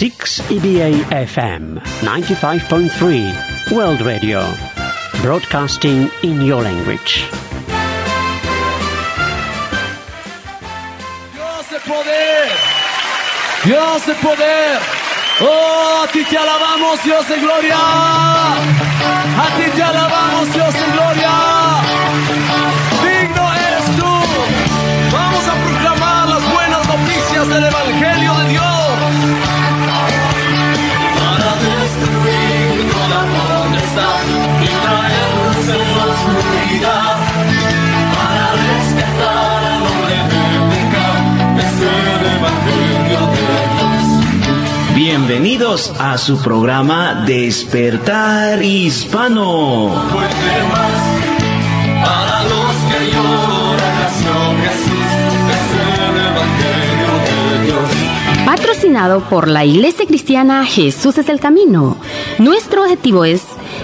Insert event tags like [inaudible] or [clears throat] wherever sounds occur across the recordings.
6 EBA FM 95.3 World Radio. Broadcasting in your language. Dios de poder. Dios de poder. Oh, a ti te alabamos, Dios de gloria. A ti te alabamos, Dios de gloria. Digno eres tú. Vamos a proclamar las buenas noticias del Evangelio de Dios. Potestad y traer luz en la oscuridad. Para rescatar al hombre del pecado. Es el Evangelio de Dios. Bienvenidos a su programa Despertar Hispano. Puede más para los que lloran nació Jesús es el Evangelio de Dios. Patrocinado por la Iglesia Cristiana Jesús es el Camino. Nuestro objetivo es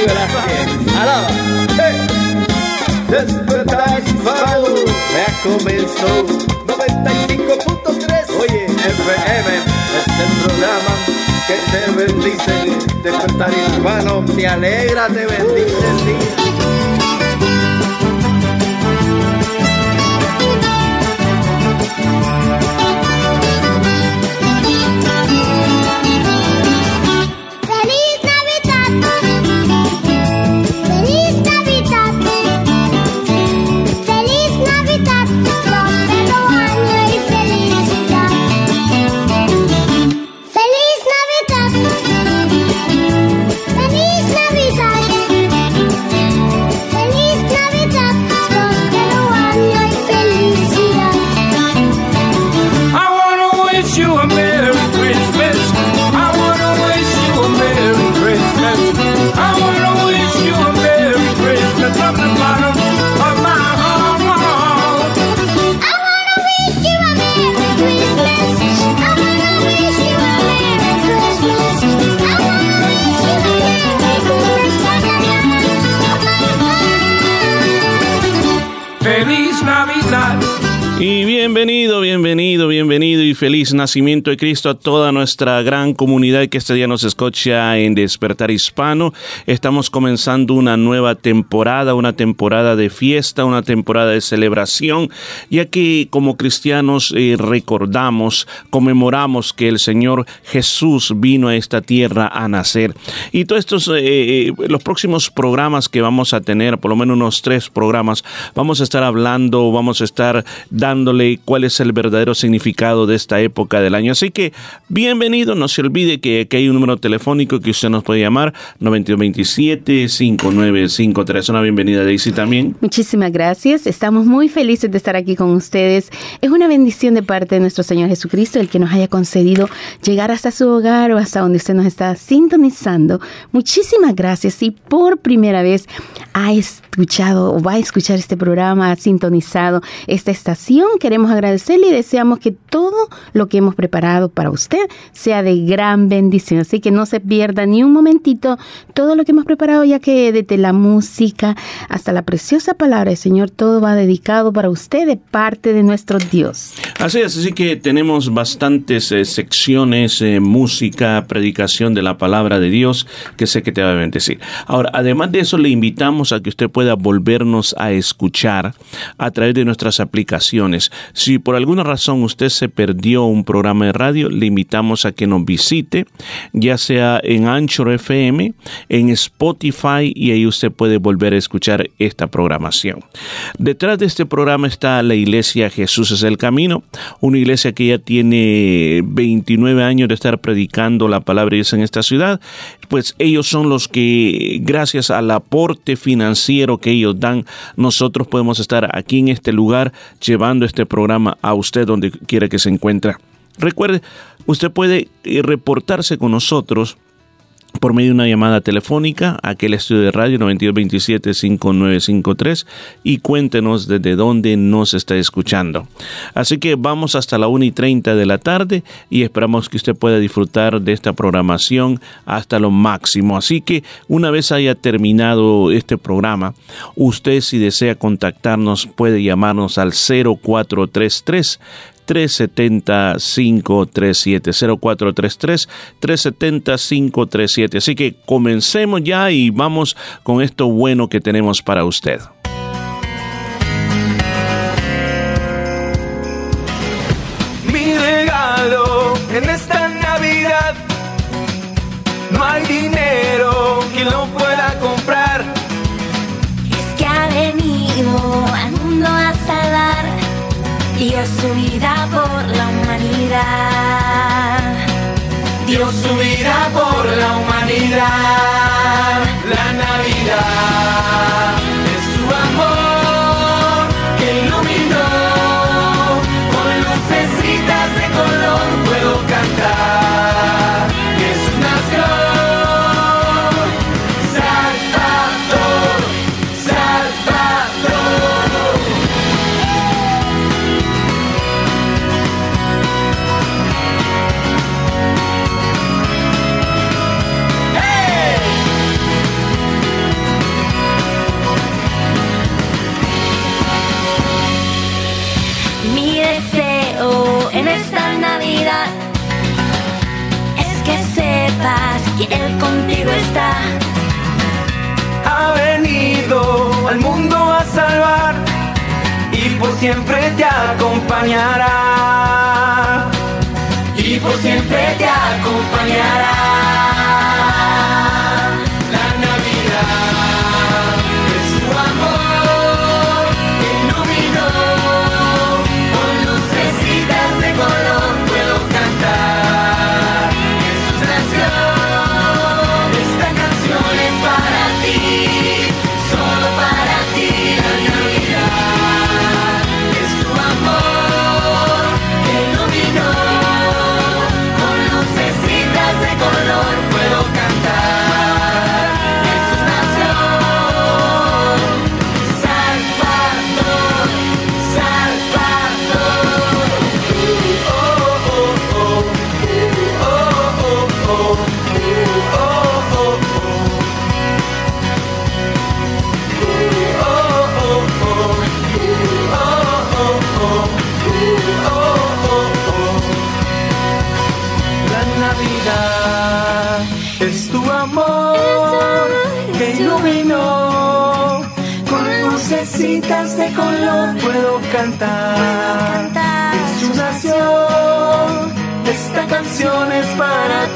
Sí, gracias. Alaba. Despertar ya comenzó 95.3. Oye, FM es el programa que te bendice. Despertar hispano, me alegra, te bendice el. Feliz nacimiento de Cristo a toda nuestra gran comunidad que este día nos escucha en Despertar Hispano. Estamos comenzando una nueva temporada, una temporada de fiesta, una temporada de celebración, ya que como cristianos eh, recordamos, conmemoramos que el Señor Jesús vino a esta tierra a nacer. Y todos estos, eh, eh, los próximos programas que vamos a tener, por lo menos unos tres programas, vamos a estar hablando, vamos a estar dándole cuál es el verdadero significado de esta época del año. Así que bienvenido, no se olvide que, que hay un número telefónico que usted nos puede llamar, 9227-5953. Una bienvenida, Daisy, también. Muchísimas gracias. Estamos muy felices de estar aquí con ustedes. Es una bendición de parte de nuestro Señor Jesucristo el que nos haya concedido llegar hasta su hogar o hasta donde usted nos está sintonizando. Muchísimas gracias. Y por primera vez ha escuchado o va a escuchar este programa, ha sintonizado esta estación, queremos agradecerle y deseamos que todo lo que hemos preparado para usted sea de gran bendición. Así que no se pierda ni un momentito todo lo que hemos preparado, ya que desde la música hasta la preciosa palabra del Señor, todo va dedicado para usted de parte de nuestro Dios. Así es, así que tenemos bastantes eh, secciones, eh, música, predicación de la palabra de Dios, que sé que te va a bendecir. Ahora, además de eso, le invitamos a que usted pueda volvernos a escuchar a través de nuestras aplicaciones. Si por alguna razón usted se perdió un programa de radio, le invitamos a que nos visite, ya sea en Anchor FM, en Spotify y ahí usted puede volver a escuchar esta programación. Detrás de este programa está la iglesia Jesús es el Camino, una iglesia que ya tiene 29 años de estar predicando la palabra de Dios en esta ciudad, pues ellos son los que gracias al aporte financiero que ellos dan, nosotros podemos estar aquí en este lugar llevando este programa a usted donde quiera que se encuentre. Recuerde, usted puede eh, reportarse con nosotros por medio de una llamada telefónica a aquel estudio de radio 9227-5953 y cuéntenos desde dónde nos está escuchando. Así que vamos hasta la 1 y 30 de la tarde y esperamos que usted pueda disfrutar de esta programación hasta lo máximo. Así que una vez haya terminado este programa, usted si desea contactarnos puede llamarnos al 0433 370-537, 0433-370-537. Así que comencemos ya y vamos con esto bueno que tenemos para usted. Dio su vida por la humanidad. Dio su vida por la humanidad. La Navidad siempre te acompañará. Y por siempre te acompañará. Color puedo cantar. Jesús nació. Esta canción es para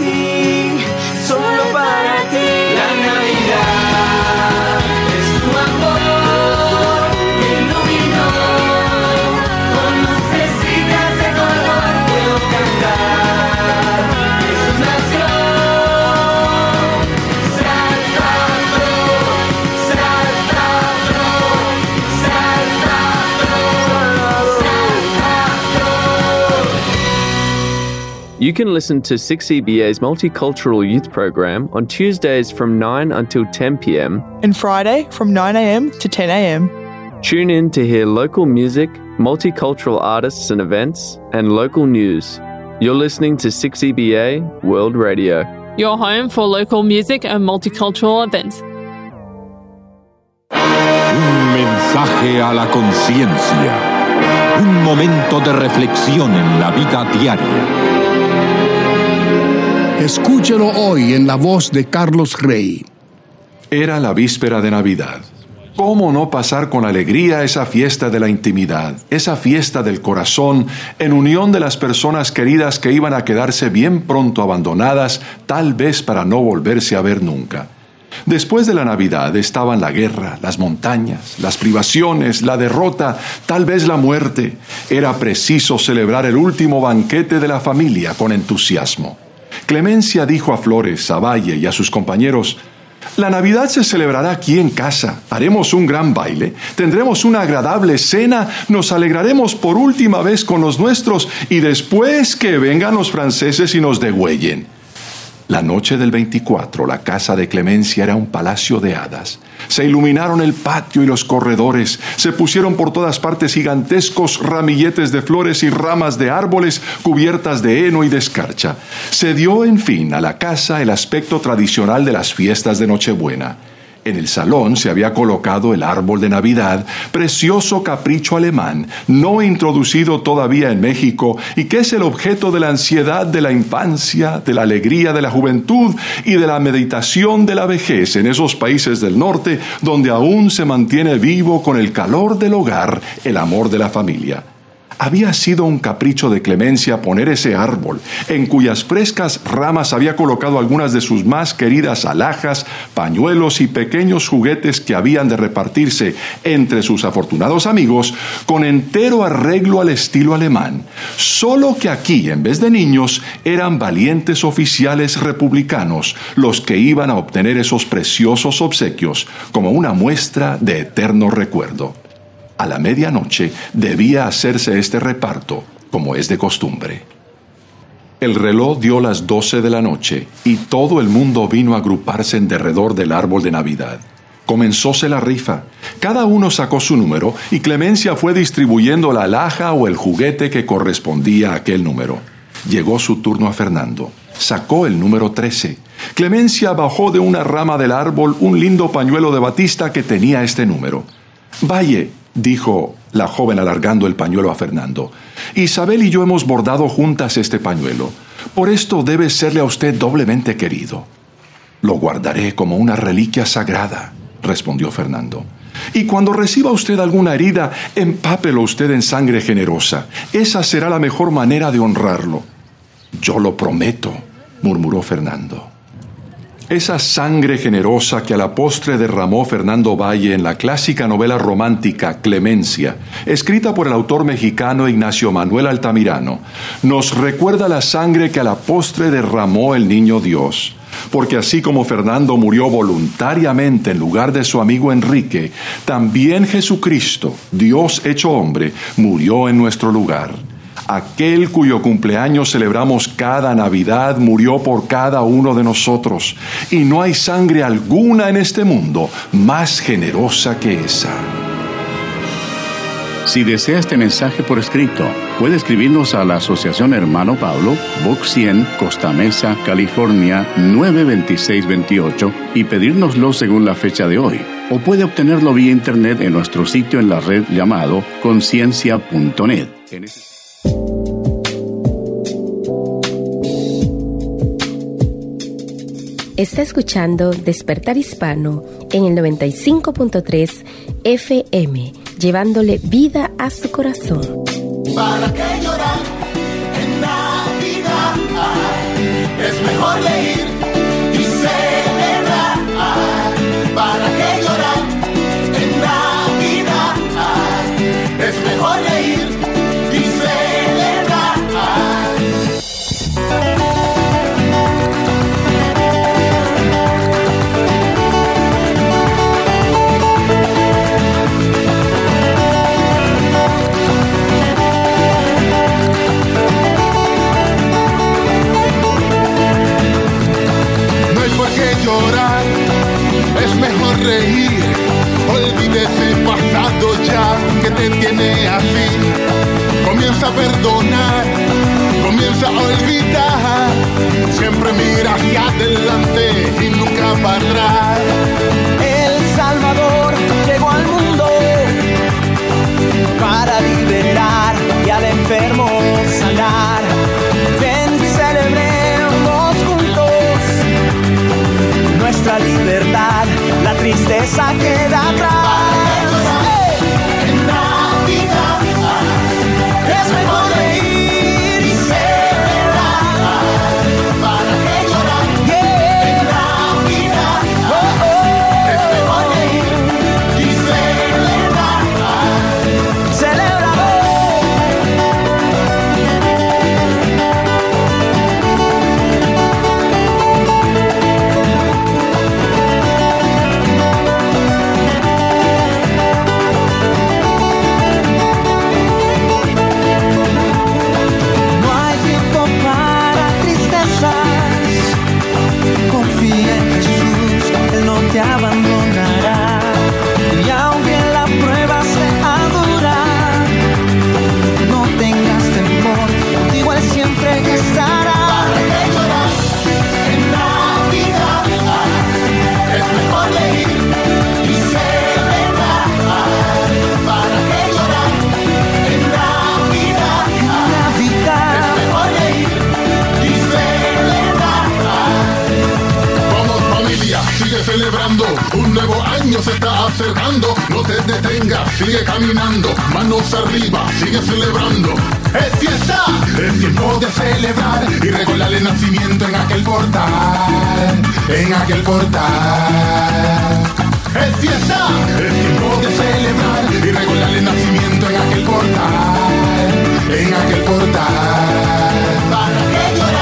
You can listen to 6EBA's multicultural youth program on Tuesdays from 9 until 10 pm. and Friday from 9am to 10am. Tune in to hear local music, multicultural artists and events, and local news. You're listening to 6EBA World Radio. your home for local music and multicultural events. Un mensaje a la conciencia. Un momento de reflexión en la vida diaria. Escúchelo hoy en la voz de Carlos Rey. Era la víspera de Navidad. ¿Cómo no pasar con alegría esa fiesta de la intimidad, esa fiesta del corazón, en unión de las personas queridas que iban a quedarse bien pronto abandonadas, tal vez para no volverse a ver nunca? Después de la Navidad estaban la guerra, las montañas, las privaciones, la derrota, tal vez la muerte. Era preciso celebrar el último banquete de la familia con entusiasmo. Clemencia dijo a Flores, a Valle y a sus compañeros, la Navidad se celebrará aquí en casa, haremos un gran baile, tendremos una agradable cena, nos alegraremos por última vez con los nuestros y después que vengan los franceses y nos degüellen. La noche del 24, la casa de Clemencia era un palacio de hadas. Se iluminaron el patio y los corredores, se pusieron por todas partes gigantescos ramilletes de flores y ramas de árboles cubiertas de heno y de escarcha. Se dio, en fin, a la casa el aspecto tradicional de las fiestas de Nochebuena. En el salón se había colocado el árbol de Navidad, precioso capricho alemán, no introducido todavía en México y que es el objeto de la ansiedad de la infancia, de la alegría de la juventud y de la meditación de la vejez en esos países del norte donde aún se mantiene vivo con el calor del hogar el amor de la familia. Había sido un capricho de Clemencia poner ese árbol, en cuyas frescas ramas había colocado algunas de sus más queridas alhajas, pañuelos y pequeños juguetes que habían de repartirse entre sus afortunados amigos con entero arreglo al estilo alemán. Solo que aquí, en vez de niños, eran valientes oficiales republicanos los que iban a obtener esos preciosos obsequios como una muestra de eterno recuerdo. A la medianoche debía hacerse este reparto, como es de costumbre. El reloj dio las doce de la noche y todo el mundo vino a agruparse en derredor del árbol de Navidad. Comenzóse la rifa. Cada uno sacó su número y Clemencia fue distribuyendo la alhaja o el juguete que correspondía a aquel número. Llegó su turno a Fernando. Sacó el número 13. Clemencia bajó de una rama del árbol un lindo pañuelo de batista que tenía este número. Valle, dijo la joven alargando el pañuelo a Fernando. Isabel y yo hemos bordado juntas este pañuelo. Por esto debe serle a usted doblemente querido. Lo guardaré como una reliquia sagrada, respondió Fernando. Y cuando reciba usted alguna herida, empápelo usted en sangre generosa. Esa será la mejor manera de honrarlo. Yo lo prometo, murmuró Fernando. Esa sangre generosa que a la postre derramó Fernando Valle en la clásica novela romántica Clemencia, escrita por el autor mexicano Ignacio Manuel Altamirano, nos recuerda la sangre que a la postre derramó el niño Dios. Porque así como Fernando murió voluntariamente en lugar de su amigo Enrique, también Jesucristo, Dios hecho hombre, murió en nuestro lugar. Aquel cuyo cumpleaños celebramos cada Navidad murió por cada uno de nosotros, y no hay sangre alguna en este mundo más generosa que esa. Si desea este mensaje por escrito, puede escribirnos a la Asociación Hermano Pablo, Box 100, Costa Mesa, California 92628 y pedírnoslo según la fecha de hoy. O puede obtenerlo vía internet en nuestro sitio en la red llamado conciencia.net. Está escuchando Despertar Hispano en el 95.3 FM, llevándole vida a su corazón. ¿Para qué llorar en? Es mejor tiene así. Comienza a perdonar, comienza a olvidar. Siempre mira hacia adelante y nunca para atrás. El Salvador llegó al mundo para liberar y al enfermo sanar. Ven, celebremos juntos nuestra libertad, la tristeza queda atrás. 彩虹 año se está acercando. No te detengas, sigue caminando. Manos arriba, sigue celebrando. Es fiesta, es tiempo de celebrar y recordar el nacimiento en aquel portal. En aquel portal. Es fiesta, es tiempo de celebrar y recordar el nacimiento en aquel portal. En aquel portal. ¿Para qué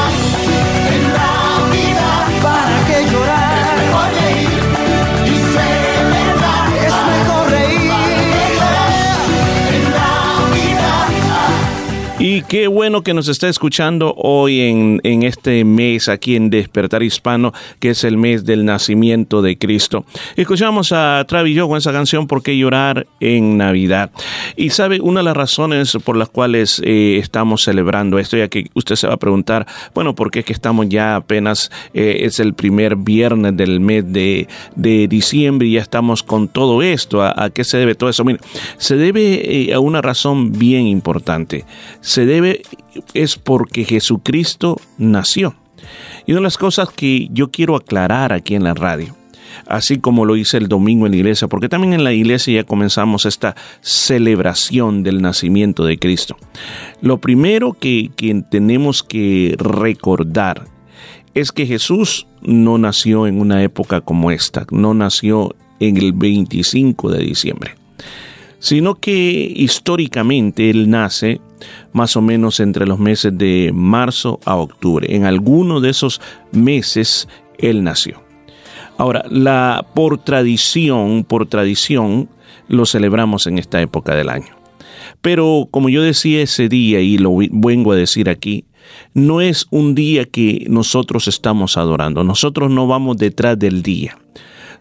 Qué bueno que nos está escuchando hoy en, en este mes aquí en Despertar Hispano, que es el mes del nacimiento de Cristo. Escuchamos a Travis yo con esa canción ¿Por qué llorar en Navidad? Y sabe, una de las razones por las cuales eh, estamos celebrando esto, ya que usted se va a preguntar, bueno, ¿por qué es que estamos ya apenas, eh, es el primer viernes del mes de, de diciembre y ya estamos con todo esto? ¿A, a qué se debe todo eso? Mire, se debe eh, a una razón bien importante. Se debe, es porque Jesucristo nació. Y una de las cosas que yo quiero aclarar aquí en la radio, así como lo hice el domingo en la iglesia, porque también en la iglesia ya comenzamos esta celebración del nacimiento de Cristo. Lo primero que, que tenemos que recordar es que Jesús no nació en una época como esta, no nació en el 25 de diciembre, sino que históricamente Él nace más o menos entre los meses de marzo a octubre. En alguno de esos meses Él nació. Ahora, la, por tradición, por tradición, lo celebramos en esta época del año. Pero como yo decía ese día y lo vengo a decir aquí, no es un día que nosotros estamos adorando. Nosotros no vamos detrás del día,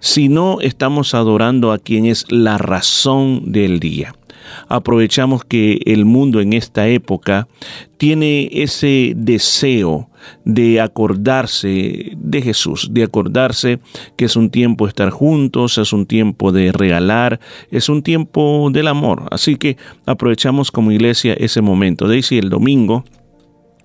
sino estamos adorando a quien es la razón del día. Aprovechamos que el mundo en esta época tiene ese deseo de acordarse de Jesús, de acordarse que es un tiempo de estar juntos, es un tiempo de regalar, es un tiempo del amor. Así que aprovechamos como iglesia ese momento. Daisy, el domingo,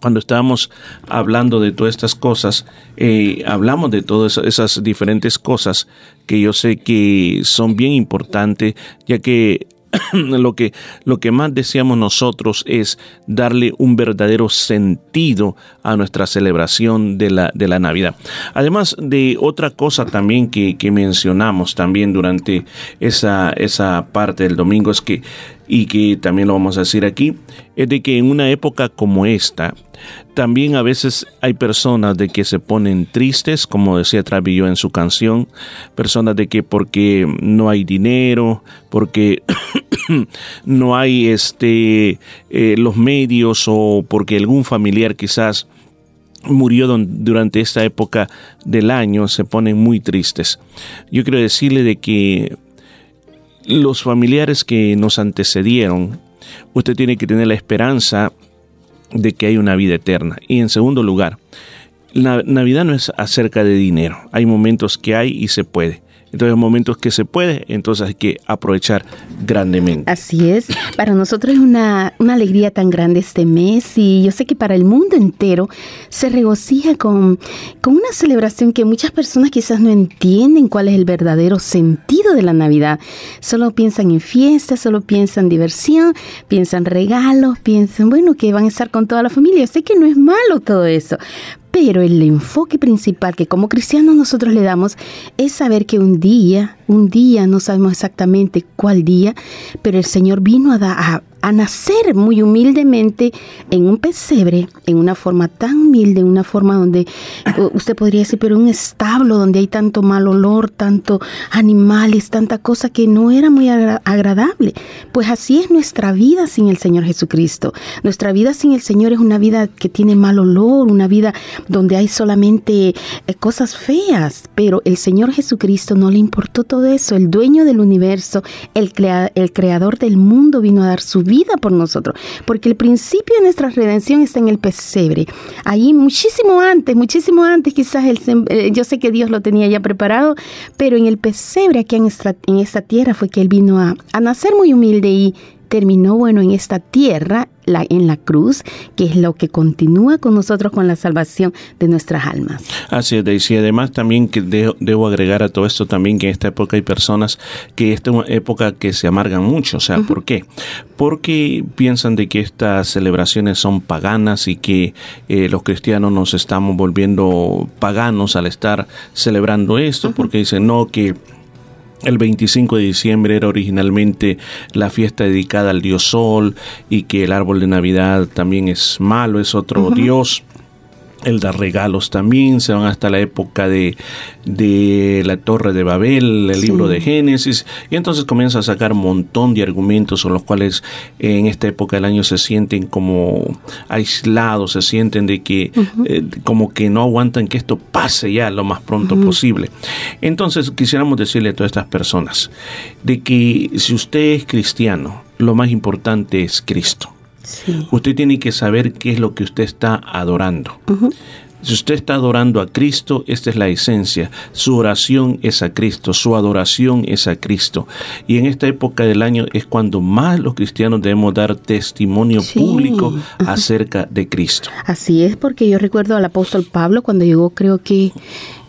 cuando estábamos hablando de todas estas cosas, eh, hablamos de todas esas diferentes cosas que yo sé que son bien importantes, ya que [clears throat] lo que, lo que más deseamos nosotros es darle un verdadero sentido a nuestra celebración de la, de la Navidad. Además de otra cosa también que, que mencionamos también durante esa, esa parte del domingo es que y que también lo vamos a decir aquí, es de que en una época como esta, también a veces hay personas de que se ponen tristes, como decía Travillo en su canción, personas de que porque no hay dinero, porque [coughs] no hay este eh, los medios o porque algún familiar quizás murió durante esta época del año, se ponen muy tristes. Yo quiero decirle de que los familiares que nos antecedieron, usted tiene que tener la esperanza de que hay una vida eterna. Y en segundo lugar, la Navidad no es acerca de dinero. Hay momentos que hay y se puede. Entonces, en momentos que se puede, entonces hay que aprovechar grandemente. Así es. Para nosotros es una, una alegría tan grande este mes y yo sé que para el mundo entero se regocija con, con una celebración que muchas personas quizás no entienden cuál es el verdadero sentido de la Navidad. Solo piensan en fiestas, solo piensan diversión, piensan regalos, piensan, bueno, que van a estar con toda la familia. Yo sé que no es malo todo eso, pero el enfoque principal que como cristianos nosotros le damos es saber que un día, un día, no sabemos exactamente cuál día, pero el Señor vino a, da- a nacer muy humildemente en un pesebre, en una forma tan humilde, en una forma donde usted podría decir, pero un establo donde hay tanto mal olor, tanto animales, tanta cosa que no era muy agra- agradable. Pues así es nuestra vida sin el Señor Jesucristo. Nuestra vida sin el Señor es una vida que tiene mal olor, una vida donde hay solamente eh, cosas feas, pero el Señor Jesucristo no le importó todo eso. El dueño del universo, el, crea- el creador del mundo vino a dar su vida por nosotros, porque el principio de nuestra redención está en el pesebre. Ahí muchísimo antes, muchísimo antes quizás el, eh, yo sé que Dios lo tenía ya preparado, pero en el pesebre aquí en esta, en esta tierra fue que Él vino a, a nacer muy humilde y terminó, bueno, en esta tierra, la, en la cruz, que es lo que continúa con nosotros con la salvación de nuestras almas. Así es, Daisy. Y además también que de- debo agregar a todo esto también que en esta época hay personas que esta es una época que se amargan mucho. O sea, ¿por qué? Porque piensan de que estas celebraciones son paganas y que eh, los cristianos nos estamos volviendo paganos al estar celebrando esto, porque dicen, no, que el 25 de diciembre era originalmente la fiesta dedicada al dios Sol y que el árbol de Navidad también es malo, es otro dios. El dar regalos también, se van hasta la época de, de la Torre de Babel, el Sí. libro de Génesis, y entonces comienza a sacar un montón de argumentos sobre los cuales en esta época del año se sienten como aislados, se sienten de que eh, como que no aguantan que esto pase ya lo más pronto posible. Entonces quisiéramos decirle a todas estas personas de que si usted es cristiano, lo más importante es Cristo. Usted tiene que saber qué es lo que usted está adorando. Si usted está adorando a Cristo, esta es la esencia. Su oración es a Cristo, su adoración es a Cristo. Y en esta época del año es cuando más los cristianos debemos dar testimonio público acerca de Cristo. Así es, porque yo recuerdo al apóstol Pablo cuando llegó, creo que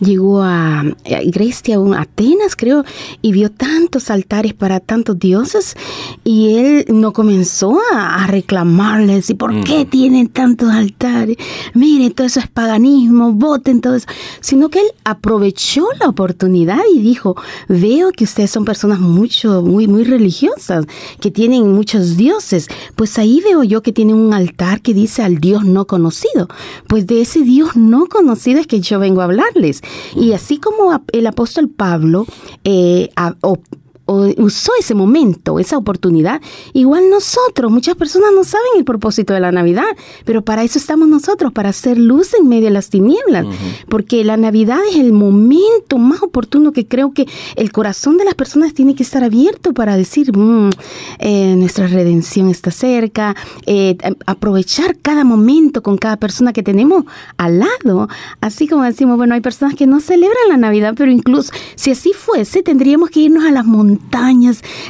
llegó a, Grecia, a Atenas, creo, y vio tantos altares para tantos dioses, y él no comenzó a, a reclamarles, ¿y por qué tienen tantos altares? Miren, todo eso es paganismo, voten todo eso, sino que él aprovechó la oportunidad y dijo, veo que ustedes son personas mucho, muy, muy religiosas, que tienen muchos dioses, pues ahí veo yo que tienen un altar que dice al Dios no conocido, pues de ese Dios no conocido es que yo vengo a hablarles. Y así como el apóstol Pablo eh, o usó ese momento, esa oportunidad, igual nosotros, muchas personas no saben el propósito de la Navidad, pero para eso estamos nosotros, para hacer luz en medio de las tinieblas, porque la Navidad es el momento más oportuno que creo que el corazón de las personas tiene que estar abierto para decir, "Mm, eh, nuestra redención está cerca, eh, aprovechar cada momento con cada persona que tenemos al lado, así como decimos, bueno, hay personas que no celebran la Navidad, pero incluso si así fuese, tendríamos que irnos a las montañas,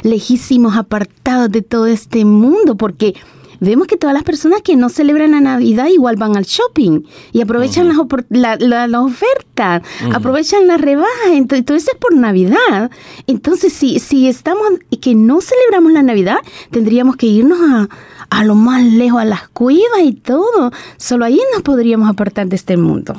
lejísimos, apartados de todo este mundo, porque vemos que todas las personas que no celebran la Navidad igual van al shopping y aprovechan las, la, la- la oferta, Ujú. aprovechan las rebajas, entonces todo eso es por Navidad. Entonces, si, si estamos y que no celebramos la Navidad, tendríamos que irnos a, a lo más lejos, a las cuevas y todo. Solo ahí nos podríamos apartar de este mundo.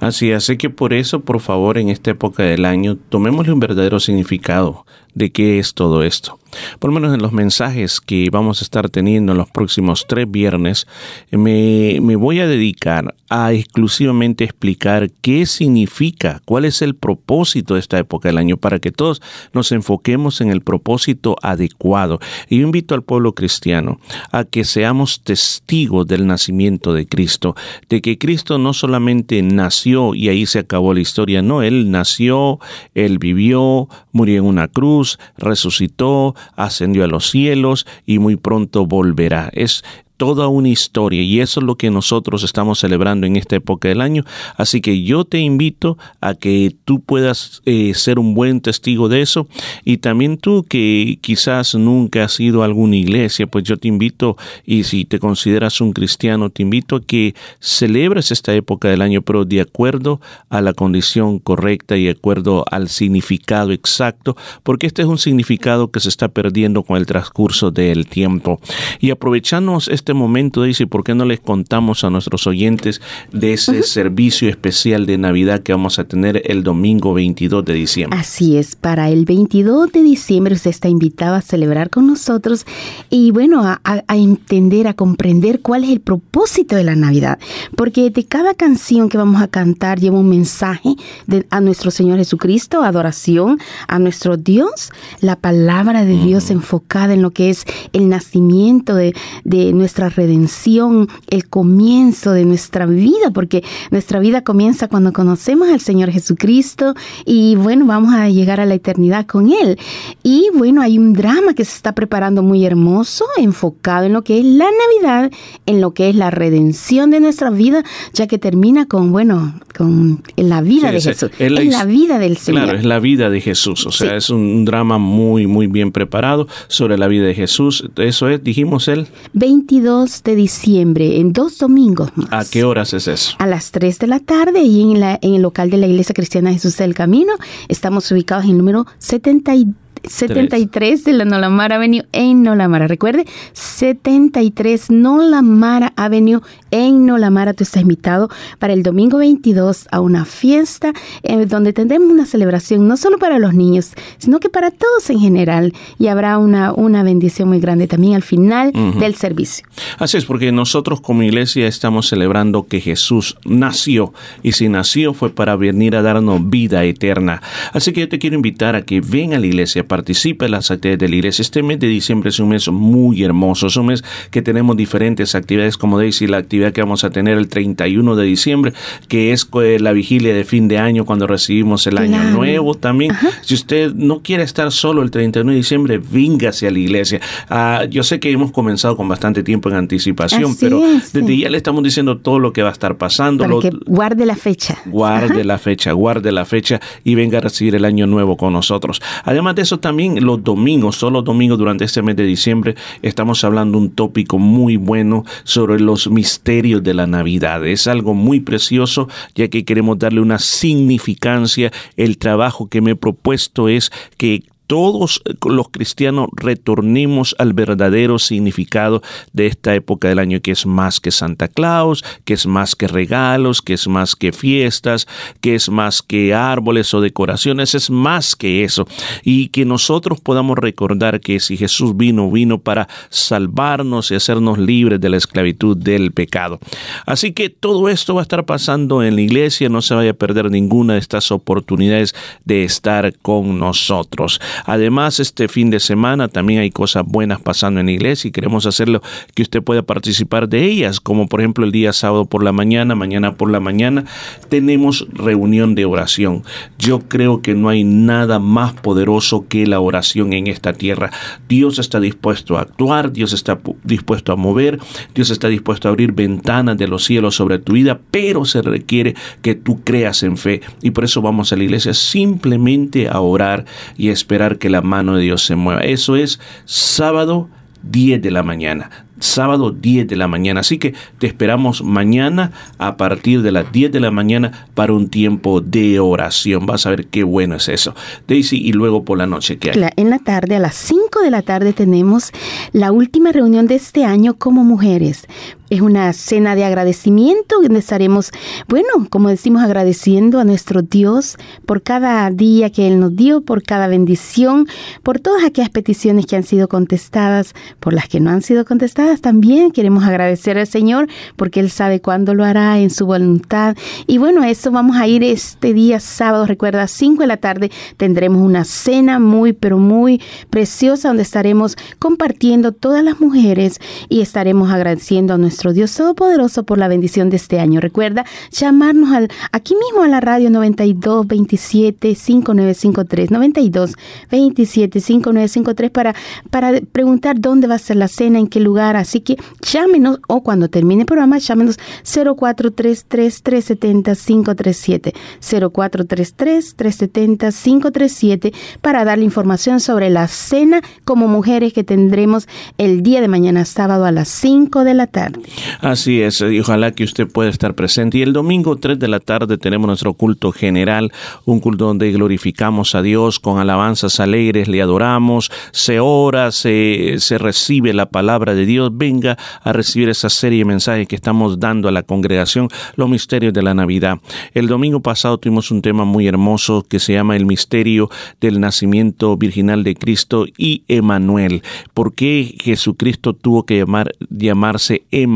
Así, así que por eso, por favor, en esta época del año, tomémosle un verdadero significado de qué es todo esto. Por lo menos en los mensajes que vamos a estar teniendo en los próximos tres viernes, me, voy a dedicar a exclusivamente explicar qué significa, cuál es el propósito de esta época del año, para que todos nos enfoquemos en el propósito adecuado. Y yo invito al pueblo cristiano a que seamos testigos del nacimiento de Cristo, de que Cristo no solamente nació y ahí se acabó la historia, no, Él nació, Él vivió, murió en una cruz, resucitó, ascendió a los cielos y muy pronto volverá. Es toda una historia y eso es lo que nosotros estamos celebrando en esta época del año. Así que yo te invito a que tú puedas eh, ser un buen testigo de eso y también tú que quizás nunca has ido a alguna iglesia, pues yo te invito y si te consideras un cristiano, te invito a que celebres esta época del año, pero de acuerdo a la condición correcta y de acuerdo al significado exacto, porque este es un significado que se está perdiendo con el transcurso del tiempo. Y aprovechamos esta este momento, Daisy, ¿por qué no les contamos a nuestros oyentes de ese servicio especial de Navidad que vamos a tener el domingo 22 de diciembre? Así es, para el 22 de diciembre usted está invitado a celebrar con nosotros y bueno, a, a- a entender, a comprender cuál es el propósito de la Navidad. Porque de cada canción que vamos a cantar lleva un mensaje de- a nuestro Señor Jesucristo, adoración a nuestro Dios, la palabra de Dios enfocada en lo que es el nacimiento de, de nuestra redención, el comienzo de nuestra vida, porque nuestra vida comienza cuando conocemos al Señor Jesucristo y bueno, vamos a llegar a la eternidad con Él. Y bueno, hay un drama que se está preparando muy hermoso, enfocado en lo que es la Navidad, en lo que es la redención de nuestra vida, ya que termina con, bueno, con la vida Sí, de es- Jesús, es la vida del Señor. Claro, es la vida de Jesús. O sea, es un drama muy, muy bien preparado sobre la vida de Jesús. Eso es, dijimos él. 22 de diciembre, en dos domingos más. ¿A qué horas es eso? A las 3 de la tarde y en, la, en el local de la Iglesia Cristiana Jesús del Camino. Estamos ubicados en el número 70 y- 73 de la Nolamara Avenue en Nolamara. Recuerde, 73 Nolamara Avenue en Nolamara. Tú estás invitado para el domingo 22 a una fiesta eh, donde tendremos una celebración no solo para los niños, sino que para todos en general. Y habrá una, una bendición muy grande también al final del servicio. Así es, porque nosotros como iglesia estamos celebrando que Jesús nació y si nació fue para venir a darnos vida eterna. Así que yo te quiero invitar a que venga a la iglesia, participe en las actividades de la iglesia. Este mes de diciembre es un mes muy hermoso, es un mes que tenemos diferentes actividades, como Daisy, la actividad que vamos a tener el 31 de diciembre, que es eh, la vigilia de fin de año cuando recibimos el año Claro. nuevo también. Si usted no quiere estar solo el 31 de diciembre, véngase a la iglesia. Ah, yo sé que hemos comenzado con bastante tiempo en anticipación, Así pero es, sí. desde ya le estamos diciendo todo lo que va a estar pasando. Para lo- que guarde la fecha. Guarde la fecha, guarde la fecha y venga a recibir el año nuevo con nosotros. Además de eso, también los domingos, solo domingos durante este mes de diciembre, estamos hablando un tópico muy bueno sobre los misterios de la Navidad. Es algo muy precioso, ya que queremos darle una significancia. El trabajo que me he propuesto es que todos los cristianos retornemos al verdadero significado de esta época del año, que es más que Santa Claus, que es más que regalos, que es más que fiestas, que es más que árboles o decoraciones, es más que eso. Y que nosotros podamos recordar que si Jesús vino, vino para salvarnos y hacernos libres de la esclavitud del pecado. Así que todo esto va a estar pasando en la iglesia, no se vaya a perder ninguna de estas oportunidades de estar con nosotros. Además, este fin de semana también hay cosas buenas pasando en la iglesia y queremos hacerlo que usted pueda participar de ellas, como por ejemplo el día sábado por la mañana, mañana por la mañana, tenemos reunión de oración. Yo creo que no hay nada más poderoso que la oración en esta tierra. Dios está dispuesto a actuar, Dios está pu- dispuesto a mover, Dios está dispuesto a abrir ventanas de los cielos sobre tu vida, pero se requiere que tú creas en fe. Y por eso vamos a la iglesia simplemente a orar y a esperar que la mano de Dios se mueva. Eso es sábado 10 de la mañana. Sábado 10 de la mañana. Así que te esperamos mañana a partir de las 10 de la mañana para un tiempo de oración. Vas a ver qué bueno es eso. Daisy, y luego por la noche, ¿qué hay? En la tarde, a las 5 de la tarde, tenemos la última reunión de este año como mujeres. Es una cena de agradecimiento donde estaremos, bueno, como decimos, agradeciendo a nuestro Dios por cada día que Él nos dio, por cada bendición, por todas aquellas peticiones que han sido contestadas, por las que no han sido contestadas. También queremos agradecer al Señor porque Él sabe cuándo lo hará en su voluntad. Y bueno, a eso vamos a ir este día sábado. Recuerda, a 5 de la tarde tendremos una cena muy, pero muy preciosa donde estaremos compartiendo todas las mujeres y estaremos agradeciendo a nuestro Dios Todopoderoso por la bendición de este año. Recuerda llamarnos al, aquí mismo a la radio 92 27 5953 92 27 5953 para, para preguntar dónde va a ser la cena, en qué lugar. Así que llámenos o cuando termine el programa, llámenos 0433 370 537 0433 370 537 para darle información sobre la cena como mujeres que tendremos el día de mañana sábado a las 5 de la tarde. Así es, y ojalá que usted pueda estar presente. Y el domingo 3 de la tarde tenemos nuestro culto general, un culto donde glorificamos a Dios con alabanzas alegres, le adoramos, se ora, se, se recibe la palabra de Dios venga a recibir esa serie de mensajes que estamos dando a la congregación, los misterios de la Navidad. El domingo pasado tuvimos un tema muy hermoso que se llama el misterio del nacimiento virginal de Cristo y Emanuel. ¿Por qué Jesucristo tuvo que llamar, llamarse Emanuel?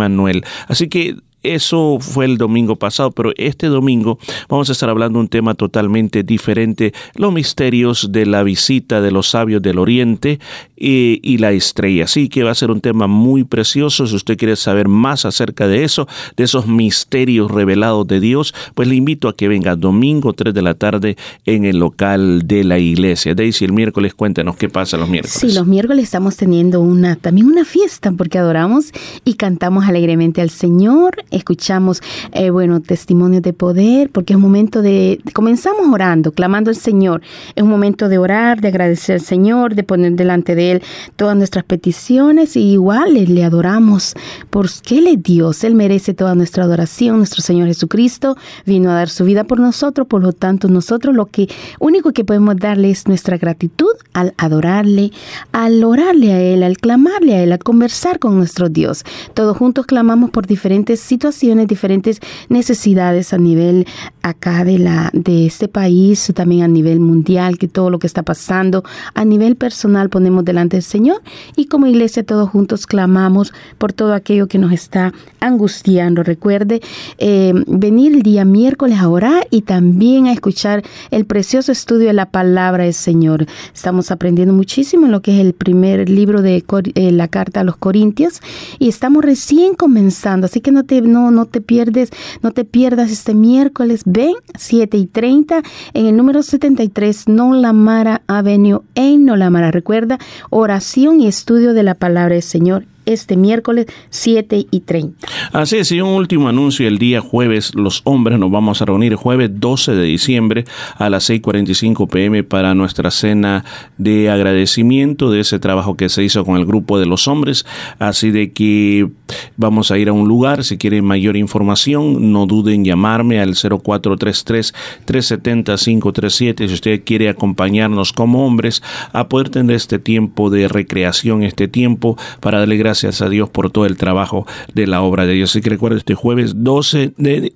Así que eso fue el domingo pasado, pero este domingo vamos a estar hablando un tema totalmente diferente, los misterios de la visita de los sabios del Oriente y, la estrella. Así que va a ser un tema muy precioso. Si usted quiere saber más acerca de eso, de esos misterios revelados de Dios, pues le invito a que venga domingo 3 de la tarde en el local de la iglesia. Daisy, el miércoles cuéntanos qué pasa los miércoles. Sí, los miércoles estamos teniendo una también una fiesta porque adoramos y cantamos alegremente al Señor escuchamos, eh, bueno, testimonios de poder, porque es un momento de, comenzamos orando, clamando al Señor, es un momento de orar, de agradecer al Señor, de poner delante de Él todas nuestras peticiones y igual le, adoramos, porque Él es Dios, Él merece toda nuestra adoración, nuestro Señor Jesucristo vino a dar su vida por nosotros, por lo tanto nosotros lo que único que podemos darle es nuestra gratitud al adorarle, al orarle a Él, al clamarle a Él, a conversar con nuestro Dios. Todos juntos clamamos por diferentes situaciones, diferentes necesidades a nivel acá de la de este país, también a nivel mundial, que todo lo que está pasando. A nivel personal ponemos delante del Señor y como iglesia todos juntos clamamos por todo aquello que nos está angustiando. Recuerde eh, venir el día miércoles a orar y también a escuchar el precioso estudio de la palabra del Señor. Estamos aprendiendo muchísimo en lo que es el primer libro de eh, la carta a los Corintios y estamos recién comenzando, así que no te, no, no te pierdes, no te pierdas este miércoles, ven 7 y 30 en el número 73 Non La Mara Avenue en No La Mara. Recuerda, oración y estudio de la palabra del Señor este miércoles 7 y 30. Así es, y un último anuncio, el día jueves los hombres nos vamos a reunir jueves 12 de diciembre a las 6.45 pm para nuestra cena de agradecimiento de ese trabajo que se hizo con el grupo de los hombres, así de que vamos a ir a un lugar, si quieren mayor información no duden en llamarme al 0433-370-537 si usted quiere acompañarnos como hombres a poder tener este tiempo de recreación, este tiempo para darle gracias gracias a Dios por todo el trabajo de la obra de Dios. Así que recuerda este jueves 12 de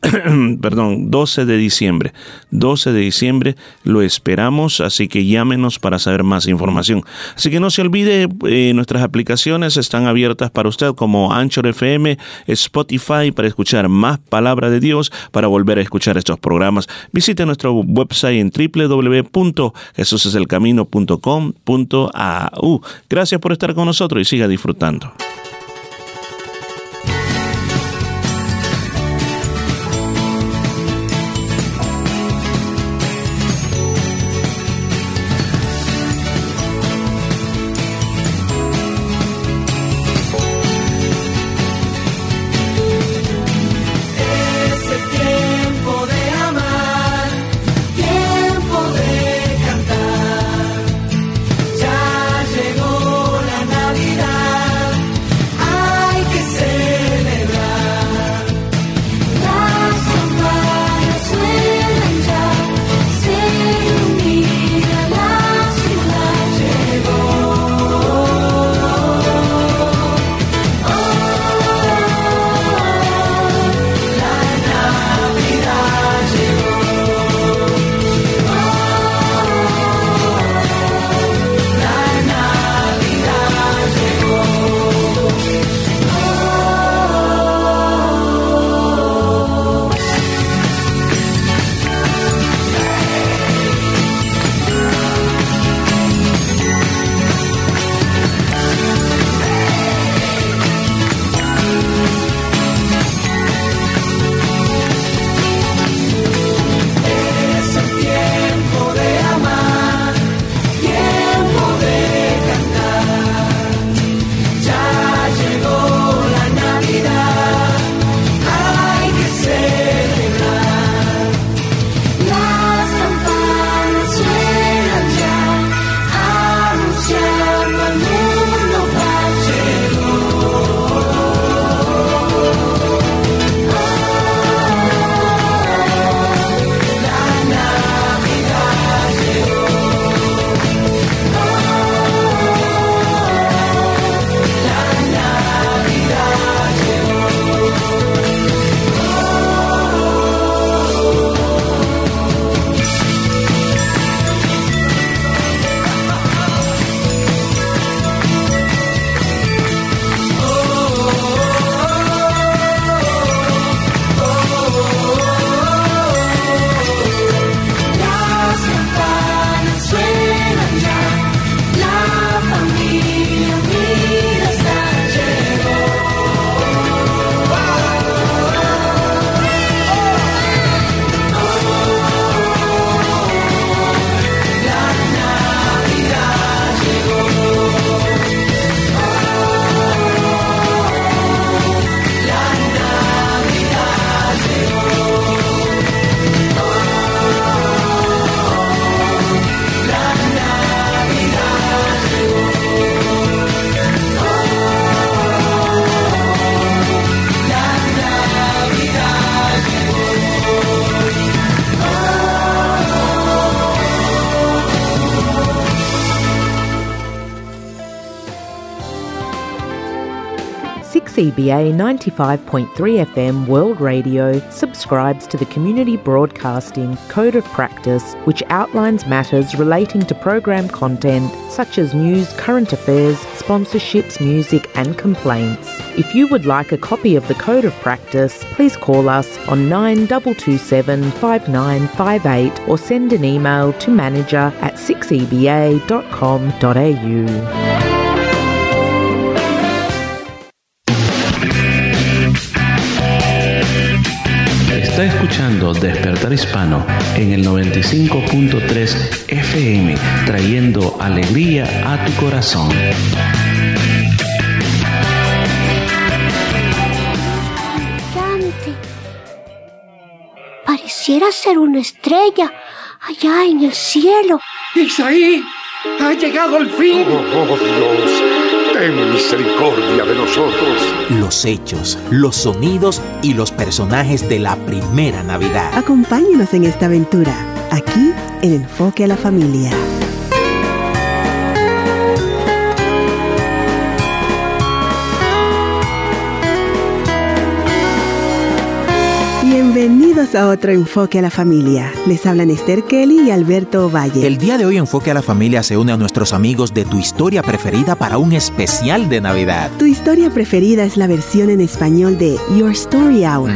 [coughs] perdón, 12 de diciembre. 12 de diciembre lo esperamos, así que llámenos para saber más información. Así que no se olvide, eh, nuestras aplicaciones están abiertas para usted como Anchor FM, Spotify para escuchar más palabra de Dios, para volver a escuchar estos programas. Visite nuestro website en www.jesuseselcamino.com.au. Gracias por estar con nosotros y siga disfrutando. 6EBA 95.3 FM World Radio subscribes to the Community Broadcasting Code of Practice, which outlines matters relating to program content such as news, current affairs, sponsorships, music, and complaints. If you would like a copy of the Code of Practice, please call us on 9227 5958 or send an email to manager at 6eba.com.au. Está escuchando Despertar Hispano en el 95.3 FM, trayendo alegría a tu corazón. brillante. Pareciera ser una estrella allá en el cielo. Isaí, ha llegado el fin. Oh, Dios, ten misericordia de nosotros. Los hechos, los sonidos y los personajes de la primera Navidad. Acompáñenos en esta aventura, aquí en Enfoque a la Familia. Bienvenidos a otro Enfoque a la Familia. Les hablan Esther Kelly y Alberto Ovalle. El día de hoy Enfoque a la Familia se une a nuestros amigos de Tu Historia Preferida para un especial de Navidad. Tu historia preferida es la versión en español de Your Story Hour.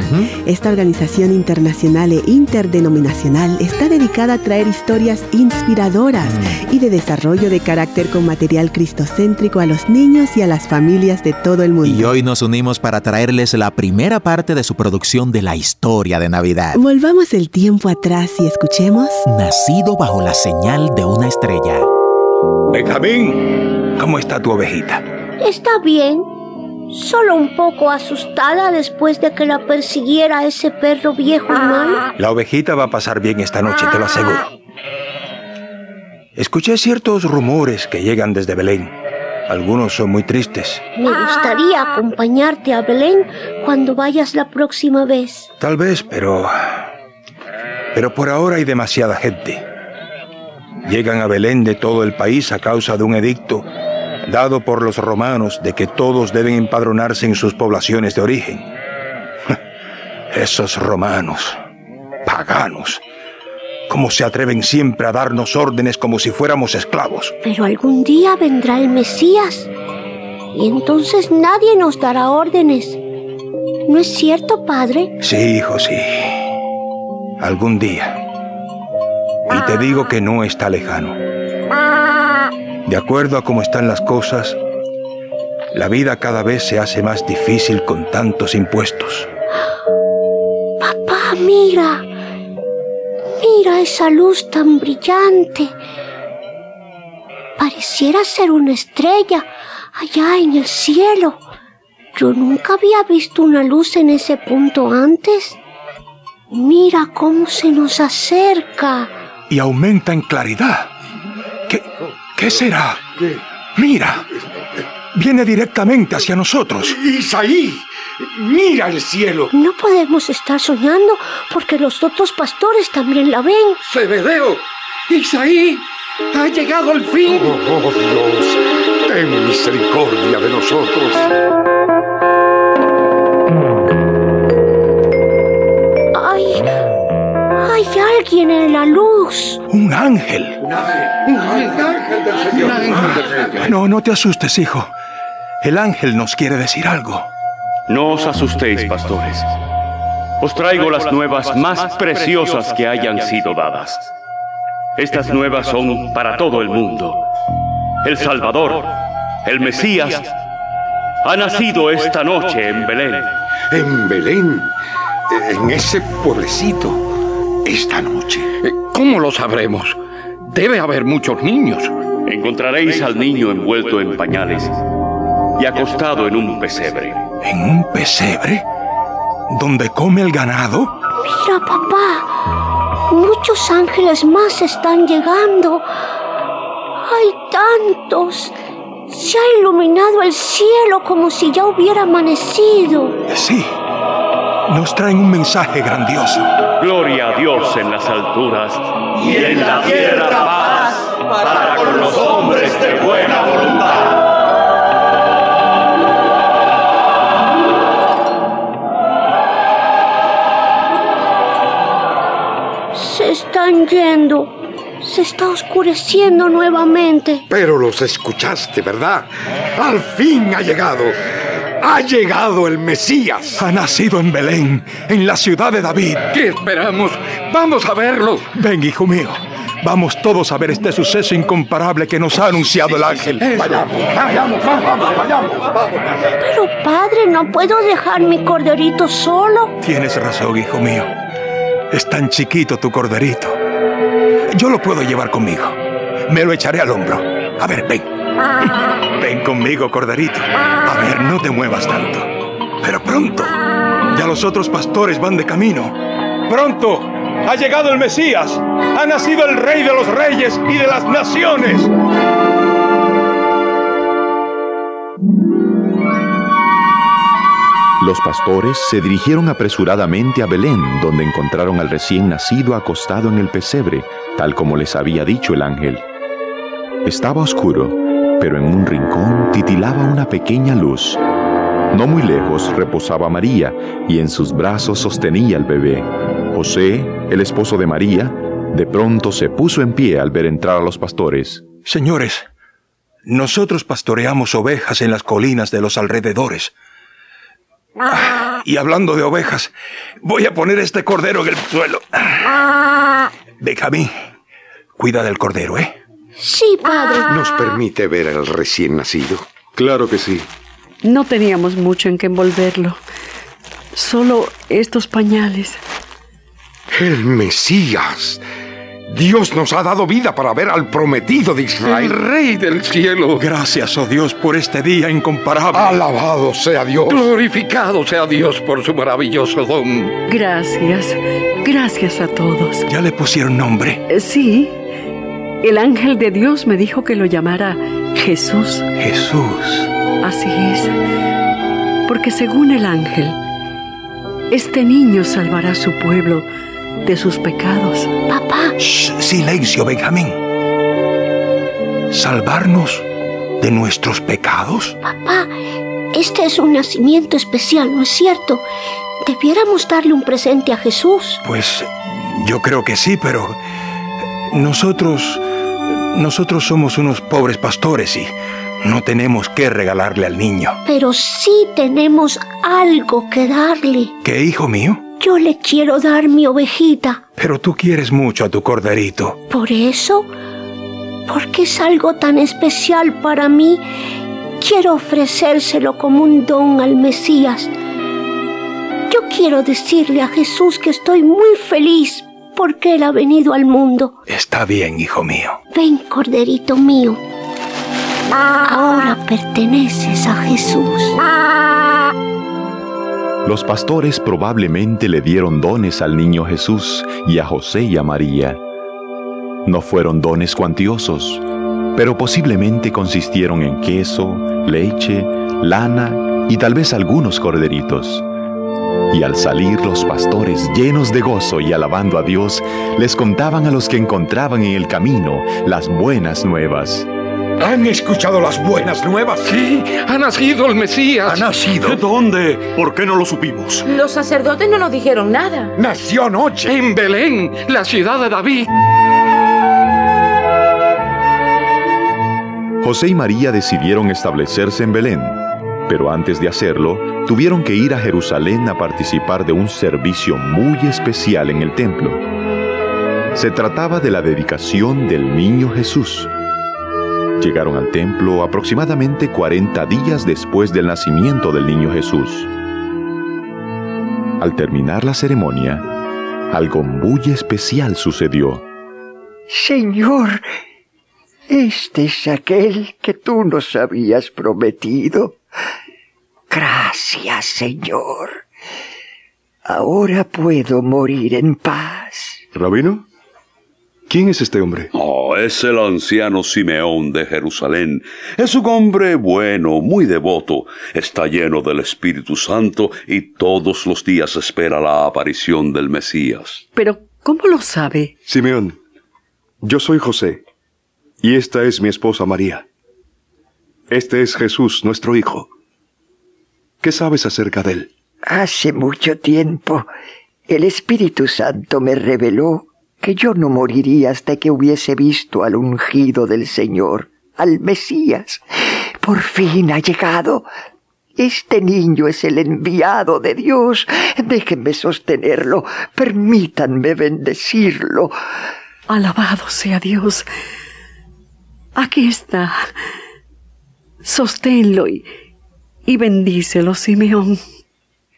Esta organización internacional e interdenominacional está dedicada a traer historias inspiradoras y de desarrollo de carácter con material cristocéntrico a los niños y a las familias de todo el mundo. Y hoy nos unimos para traerles la primera parte de su producción de la historia de Navidad. Volvamos el tiempo atrás y escuchemos. Nacido bajo la señal de una estrella. Benjamín, ¿cómo está tu ovejita? Está bien, solo un poco asustada después de que la persiguiera ese perro viejo y malo. La ovejita va a pasar bien esta noche, te lo aseguro. Escuché ciertos rumores que llegan desde Belén. Algunos son muy tristes. Me gustaría acompañarte a Belén cuando vayas la próxima vez. Tal vez, pero... Pero por ahora hay demasiada gente. Llegan a Belén de todo el país a causa de un edicto dado por los romanos de que todos deben empadronarse en sus poblaciones de origen. [laughs] Esos romanos, paganos, ¿cómo se atreven siempre a darnos órdenes como si fuéramos esclavos? Pero algún día vendrá el Mesías y entonces nadie nos dará órdenes. ¿No es cierto, padre? Sí, hijo, sí. Algún día. Y te digo que no está lejano. De acuerdo a cómo están las cosas, la vida cada vez se hace más difícil con tantos impuestos. [gasps] Papá, mira. Mira esa luz tan brillante. Pareciera ser una estrella allá en el cielo. Yo nunca había visto una luz en ese punto antes. Mira cómo se nos acerca. Y aumenta en claridad. ¿Qué, qué será? Mira. Viene directamente hacia nosotros. Isaí, mira el cielo. No podemos estar soñando porque los otros pastores también la ven. Zebedeo, Isaí, ha llegado el fin. Oh, Dios, ten misericordia de nosotros. Hay alguien en la luz. Un ángel. No, no te asustes, hijo. El ángel nos quiere decir algo. No os asustéis, pastores. Os traigo las nuevas más preciosas que hayan sido dadas. Estas nuevas son para todo el mundo. El Salvador, el Mesías, ha nacido esta noche en Belén. En Belén, en ese pueblecito, esta noche. ¿Cómo lo sabremos? Debe haber muchos niños. Encontraréis al niño envuelto en pañales y acostado en un pesebre. ¿En un pesebre? ¿Donde come el ganado? Mira, papá. Muchos ángeles más están llegando. Hay tantos. Se ha iluminado el cielo como si ya hubiera amanecido. Sí nos traen un mensaje grandioso. Gloria a Dios en las alturas y en la tierra paz para con los hombres de buena voluntad. Se están yendo. Se está oscureciendo nuevamente. Pero los escuchaste, ¿verdad? Al fin ha llegado. Ha llegado el Mesías. Ha nacido en Belén, en la ciudad de David. ¿Qué esperamos? Vamos a verlo. Ven, hijo mío. Vamos todos a ver este suceso incomparable que nos ha anunciado el ángel. Vayamos, vayamos, vamos, vayamos, vamos. Pero padre, no puedo dejar mi corderito solo. Tienes razón, hijo mío. Es tan chiquito tu corderito. Yo lo puedo llevar conmigo. Me lo echaré al hombro. A ver, ven. Ven conmigo, corderito. A ver, no te muevas tanto. Pero pronto. Ya los otros pastores van de camino. Pronto. Ha llegado el Mesías. Ha nacido el Rey de los Reyes y de las Naciones. Los pastores se dirigieron apresuradamente a Belén, donde encontraron al recién nacido acostado en el pesebre, tal como les había dicho el ángel. Estaba oscuro, pero en un rincón titilaba una pequeña luz. No muy lejos reposaba María, y en sus brazos sostenía al bebé. José, el esposo de María, de pronto se puso en pie al ver entrar a los pastores. Señores, nosotros pastoreamos ovejas en las colinas de los alrededores. Y hablando de ovejas, voy a poner este cordero en el suelo. Cuida del cordero, ¿eh? Sí, padre. ¿Nos permite ver al recién nacido? Claro que sí. No teníamos mucho en que envolverlo. Solo estos pañales. El Mesías. Dios nos ha dado vida para ver al prometido de Israel. El Rey del cielo. Gracias, oh Dios, por este día incomparable. Alabado sea Dios. Glorificado sea Dios por su maravilloso don. Gracias. Gracias a todos. ¿Ya le pusieron nombre? Sí. El ángel de Dios me dijo que lo llamara Jesús. Jesús. Así es. Porque según el ángel, este niño salvará a su pueblo de sus pecados. Papá. Shh, silencio, Benjamín. ¿Salvarnos de nuestros pecados? Papá, este es un nacimiento especial, ¿no es cierto? Debiéramos darle un presente a Jesús. Pues yo creo que sí, pero nosotros nosotros somos unos pobres pastores y no tenemos que regalarle al niño. Pero sí tenemos algo que darle. ¿Qué, hijo mío? Yo le quiero dar mi ovejita. Pero tú quieres mucho a tu corderito. Por eso, porque es algo tan especial para mí, quiero ofrecérselo como un don al Mesías. Yo quiero decirle a Jesús que estoy muy feliz porque Él ha venido al mundo. Está bien, hijo mío. Ven, corderito mío. Ahora perteneces a Jesús. Los pastores probablemente le dieron dones al niño Jesús y a José y a María. No fueron dones cuantiosos, pero posiblemente consistieron en queso, leche, lana y tal vez algunos corderitos. Y al salir los pastores llenos de gozo y alabando a Dios, les contaban a los que encontraban en el camino las buenas nuevas. ¿Han escuchado las buenas nuevas? Sí, ha nacido el Mesías. ¿Ha nacido? [laughs] ¿Dónde? ¿Por qué no lo supimos? Los sacerdotes no nos dijeron nada. Nació anoche. En Belén, la ciudad de David. José y María decidieron establecerse en Belén, pero antes de hacerlo, tuvieron que ir a Jerusalén a participar de un servicio muy especial en el templo. Se trataba de la dedicación del niño Jesús. Llegaron al templo aproximadamente 40 días después del nacimiento del niño Jesús. Al terminar la ceremonia, algo muy especial sucedió. Señor, este es aquel que tú nos habías prometido. Gracias, Señor. Ahora puedo morir en paz. ¿Rabino? ¿Quién es este hombre? Oh, es el anciano Simeón de Jerusalén. Es un hombre bueno, muy devoto. Está lleno del Espíritu Santo y todos los días espera la aparición del Mesías. Pero, ¿cómo lo sabe? Simeón, yo soy José, y esta es mi esposa María. Este es Jesús, nuestro Hijo. ¿Qué sabes acerca de él? Hace mucho tiempo el Espíritu Santo me reveló que yo no moriría hasta que hubiese visto al ungido del Señor, al Mesías. Por fin ha llegado. Este niño es el enviado de Dios. Déjenme sostenerlo. Permítanme bendecirlo. Alabado sea Dios. Aquí está. Sosténlo y, y bendícelo, Simeón.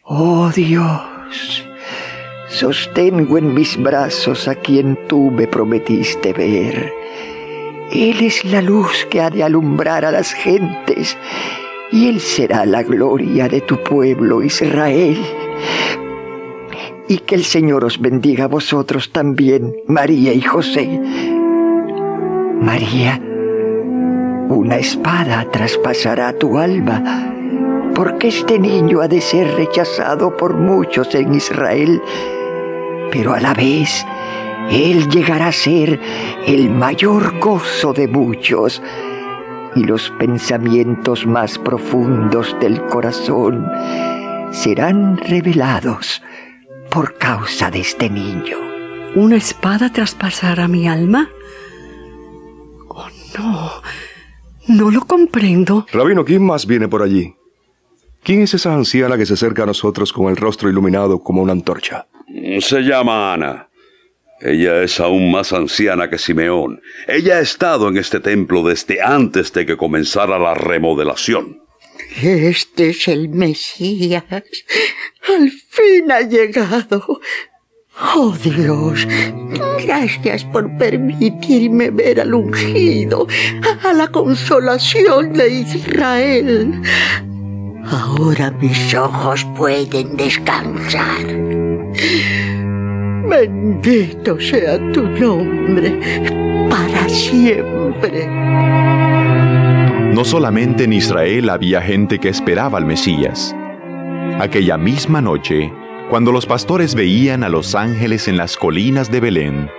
Oh Dios, sostengo en mis brazos a quien tú me prometiste ver. Él es la luz que ha de alumbrar a las gentes y Él será la gloria de tu pueblo Israel. Y que el Señor os bendiga a vosotros también, María y José. María, una espada traspasará tu alma, porque este niño ha de ser rechazado por muchos en Israel, pero a la vez él llegará a ser el mayor gozo de muchos y los pensamientos más profundos del corazón serán revelados por causa de este niño. ¿Una espada traspasará mi alma? Oh, no. No lo comprendo. Rabino, ¿quién más viene por allí? ¿Quién es esa anciana que se acerca a nosotros con el rostro iluminado como una antorcha? Se llama Ana. Ella es aún más anciana que Simeón. Ella ha estado en este templo desde antes de que comenzara la remodelación. Este es el Mesías. Al fin ha llegado. Oh Dios, gracias por permitirme ver al ungido, a la consolación de Israel. Ahora mis ojos pueden descansar. Bendito sea tu nombre para siempre. No solamente en Israel había gente que esperaba al Mesías. Aquella misma noche, cuando los pastores veían a los ángeles en las colinas de Belén,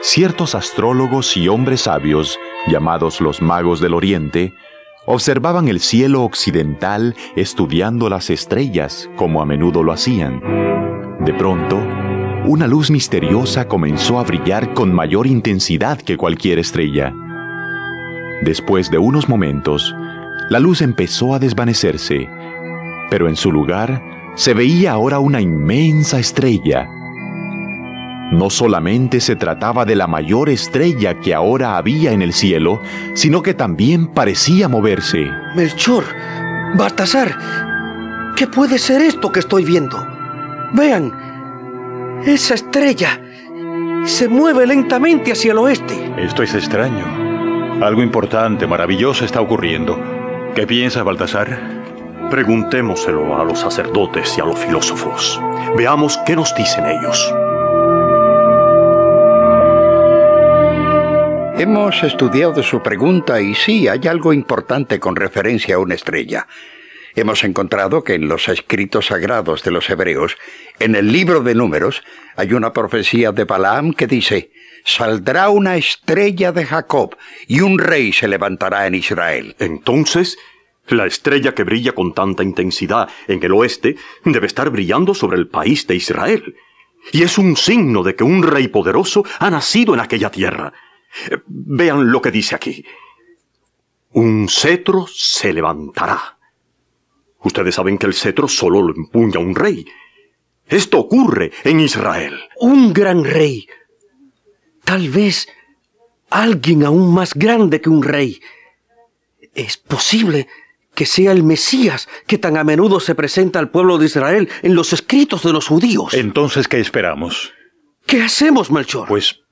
ciertos astrólogos y hombres sabios, llamados los magos del Oriente, observaban el cielo occidental estudiando las estrellas como a menudo lo hacían. De pronto, una luz misteriosa comenzó a brillar con mayor intensidad que cualquier estrella. Después de unos momentos, la luz empezó a desvanecerse, pero en su lugar se veía ahora una inmensa estrella. No solamente se trataba de la mayor estrella que ahora había en el cielo, sino que también parecía moverse. Melchor, Baltasar, ¿qué puede ser esto que estoy viendo? Vean, esa estrella se mueve lentamente hacia el oeste. Esto es extraño. Algo importante, maravilloso está ocurriendo. ¿Qué piensa Baltasar? Preguntémoselo a los sacerdotes y a los filósofos. Veamos qué nos dicen ellos. Hemos estudiado su pregunta y sí, hay algo importante con referencia a una estrella. Hemos encontrado que en los escritos sagrados de los hebreos, en el libro de números, hay una profecía de Balaam que dice, saldrá una estrella de Jacob y un rey se levantará en Israel. Entonces, la estrella que brilla con tanta intensidad en el oeste debe estar brillando sobre el país de Israel. Y es un signo de que un rey poderoso ha nacido en aquella tierra. Vean lo que dice aquí. Un cetro se levantará. Ustedes saben que el cetro solo lo empuña un rey. Esto ocurre en Israel. Un gran rey. Tal vez alguien aún más grande que un rey. Es posible que sea el Mesías que tan a menudo se presenta al pueblo de Israel en los escritos de los judíos. Entonces, ¿qué esperamos? ¿Qué hacemos, Melchor? Pues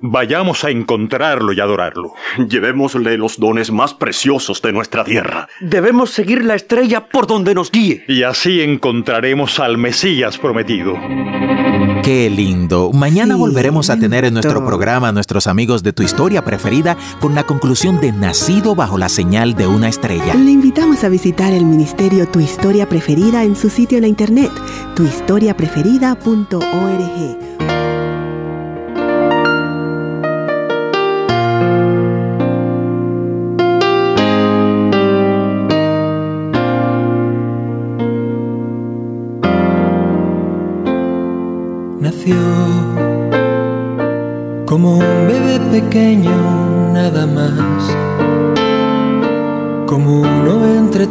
vayamos a encontrarlo y adorarlo. Llevémosle los dones más preciosos de nuestra tierra. Debemos seguir la estrella por donde nos guíe. Y así encontraremos al Mesías prometido. Qué lindo. Mañana volveremos a tener en nuestro programa a nuestros amigos de tu historia preferida con la conclusión de Nacido bajo la señal de una estrella. Le invitamos a visitar el ministerio Tu Historia Preferida en su sitio en la internet, tuhistoriapreferida.org.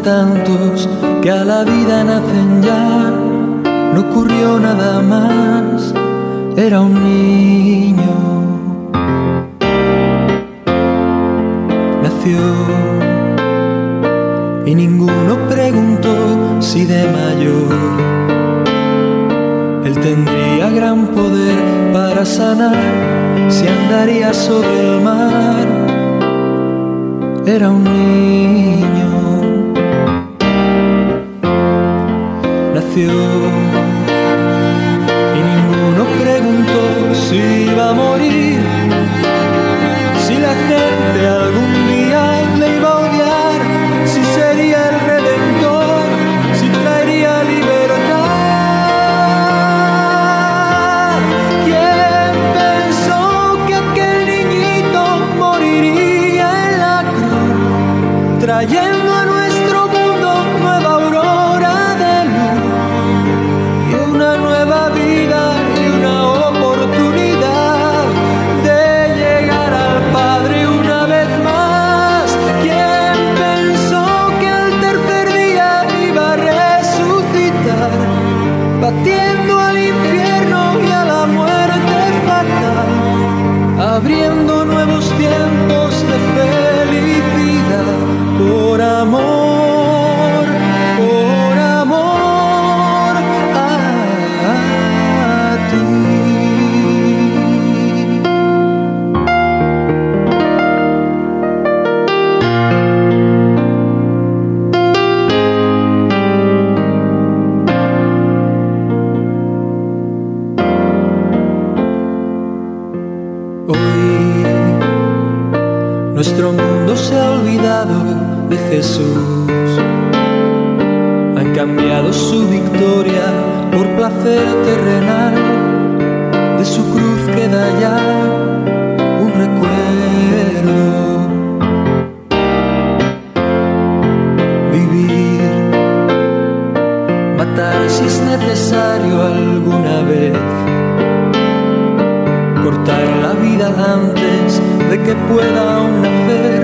tantos que a la vida nacen ya, no ocurrió nada más, era un niño. Nació y ninguno preguntó si de mayor él tendría gran poder para sanar si andaría sobre el mar. Era un niño. Nació alguna vez cortar la vida antes de que pueda aún nacer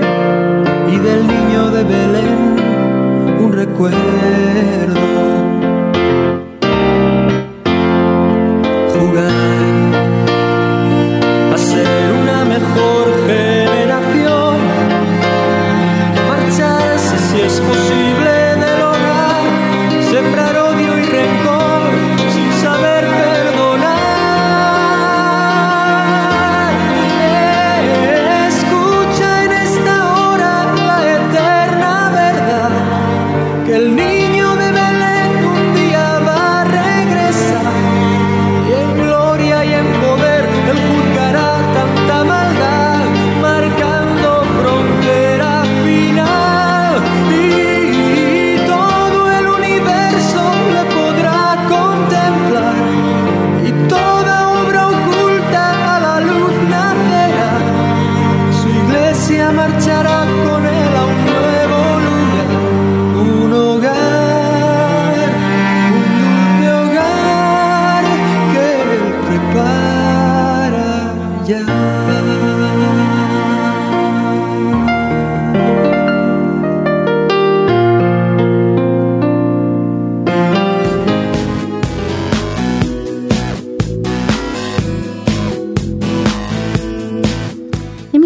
y del niño de Belén un recuerdo. Jugar a ser una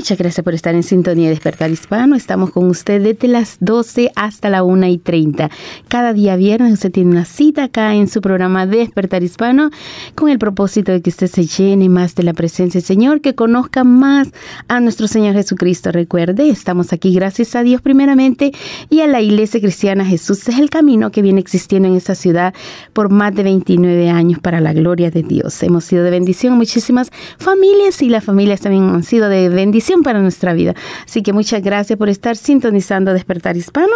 muchas gracias por estar en sintonía de Despertar Hispano. Estamos con usted desde las 12 hasta la 1 y 30. Cada día viernes usted tiene una cita acá en su programa Despertar Hispano con el propósito de que usted se llene más de la presencia del Señor, que conozca más a nuestro Señor Jesucristo. Recuerde, estamos aquí gracias a Dios primeramente y a la Iglesia Cristiana Jesús. Es el camino que viene existiendo en esta ciudad por más de 29 años para la gloria de Dios. Hemos sido de bendición a muchísimas familias y las familias también han sido de bendición para nuestra vida. Así que muchas gracias por estar sintonizando Despertar Hispano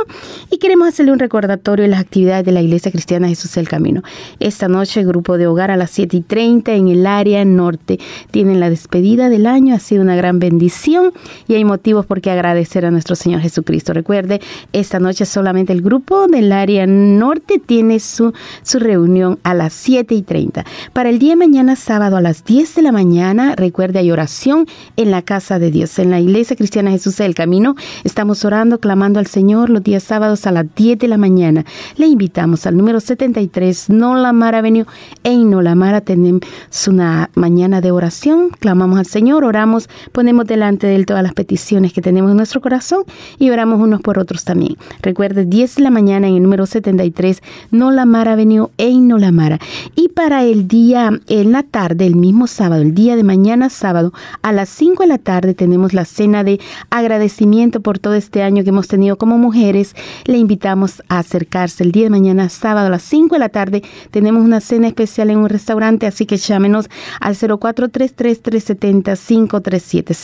y queremos hacerle un recordatorio de las actividades de la Iglesia Cristiana Jesús el Camino. Esta noche, grupo de hogar a las 7 y 30 en el área norte. Tienen la despedida del año, ha sido una gran bendición y hay motivos por qué agradecer a nuestro Señor Jesucristo. Recuerde, esta noche solamente el grupo del área norte tiene su, su reunión a las 7 y 30. Para el día de mañana, sábado a las 10 de la mañana, recuerde, hay oración en la casa de Dios. En la Iglesia Cristiana Jesús del Camino estamos orando, clamando al Señor los días sábados a las 10 de la mañana. Le invitamos al número 73, No La Mara Avenue, en No La Mara. Tenemos una mañana de oración, clamamos al Señor, oramos, ponemos delante de Él todas las peticiones que tenemos en nuestro corazón y oramos unos por otros también. Recuerde, 10 de la mañana en el número 73, No La Mara Avenue, en No La Mara. Y para el día, en la tarde, el mismo sábado, el día de mañana sábado, a las 5 de la tarde tenemos la cena de agradecimiento por todo este año que hemos tenido como mujeres. Le invitamos a acercarse el día de mañana sábado a las 5 de la tarde. Tenemos una cena especial en un restaurante, así que llámenos al 0433-370-537.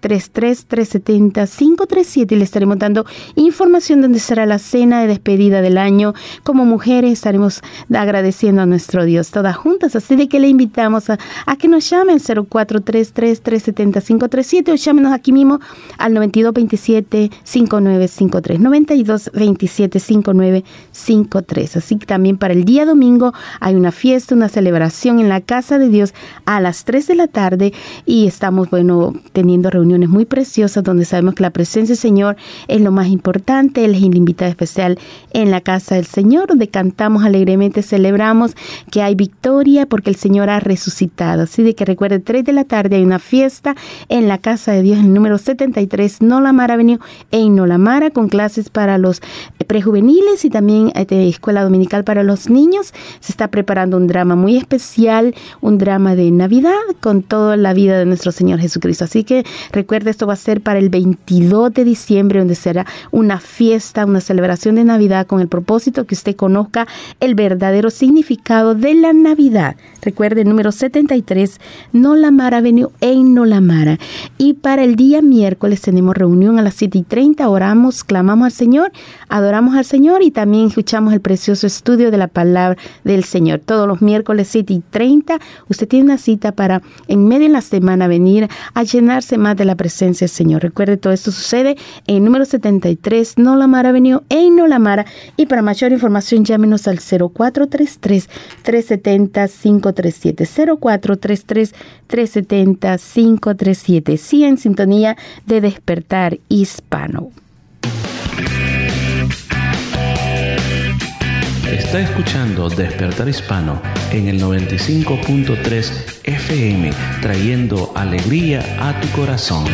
0433-370-537 y le estaremos dando información donde será la cena de despedida del año. Como mujeres estaremos agradeciendo a nuestro Dios todas juntas, así de que le invitamos a, que nos llamen 0433-370-537 o llámenos aquí mismo al 9227-5953. 9227-5953. Así que también para el día domingo hay una fiesta, una celebración en la casa de Dios a las 3 de la tarde y estamos, bueno, teniendo reuniones muy preciosas donde sabemos que la presencia del Señor es lo más importante. Él es el invitado especial en la casa del Señor, donde cantamos alegremente, celebramos que hay victoria porque el Señor ha resucitado. Así de que recuerde, 3 de la tarde hay una fiesta en la casa de Dios, el número 73, Nolamara Avenue, en Nolamara, con clases para los prejuveniles y también de escuela dominical para los niños. Se está preparando un drama muy especial, un drama de Navidad con toda la vida de nuestro Señor Jesucristo. Así que recuerde, esto va a ser para el 22 de diciembre, donde será una fiesta, una celebración de Navidad con el propósito que usted conozca el verdadero significado de la Navidad. Recuerde, número 73, Nolamara Avenue en Nolamara. Y para el día miércoles tenemos reunión a las 7 y 30, oramos, clamamos al Señor, adoramos al Señor y también escuchamos el precioso estudio de la palabra del Señor. Todos los miércoles 7 y 30, usted tiene una cita para en medio de la semana venir a llenarse más de la presencia del Señor. Recuerde, todo esto sucede en el número 73, Nolamara Avenue en Nolamara. Y para mayor información, llámenos al 0433 370 537 0433 370 537. Sí, en sintonía de despertar hispano. Está escuchando Despertar Hispano en el 95.3 FM, trayendo alegría a tu corazón.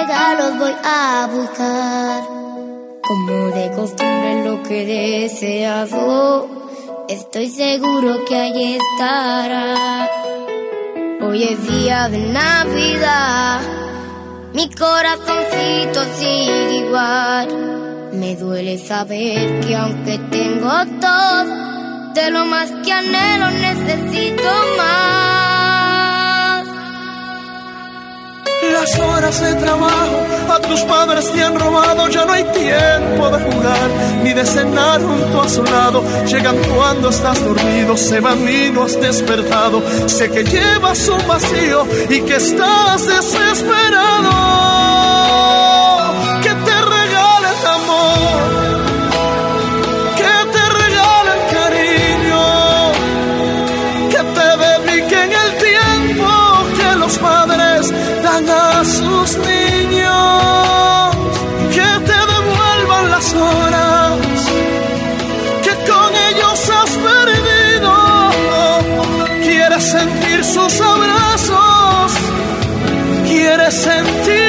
Regalos voy a buscar. Como de costumbre lo que he deseado, estoy seguro que ahí estará. Hoy es día de Navidad, mi corazoncito sigue igual. Me duele saber que aunque tengo todo, de lo más que anhelo necesito más. Las horas de trabajo a tus padres te han robado, ya no hay tiempo de jugar ni de cenar junto a su lado. Llegan cuando estás dormido, se van y no has despertado. Sé que llevas un vacío y que estás desesperado. Que te regalen amor, que te regalen cariño, que te dediquen el tiempo que los padres sus niños, que te devuelvan las horas que con ellos has perdido. Quieres sentir sus abrazos, quieres sentir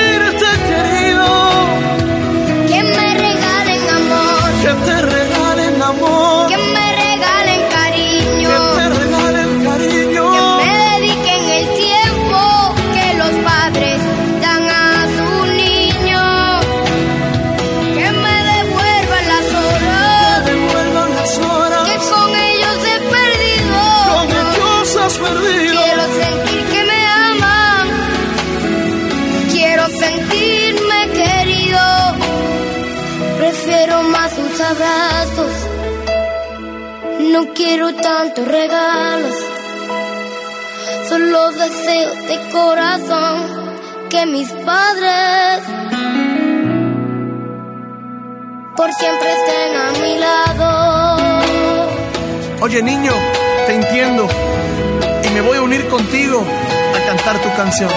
quiero tantos regalos. Son los deseos de corazón que mis padres por siempre estén a mi lado. Oye niño, te entiendo y me voy a unir contigo a cantar tu canción.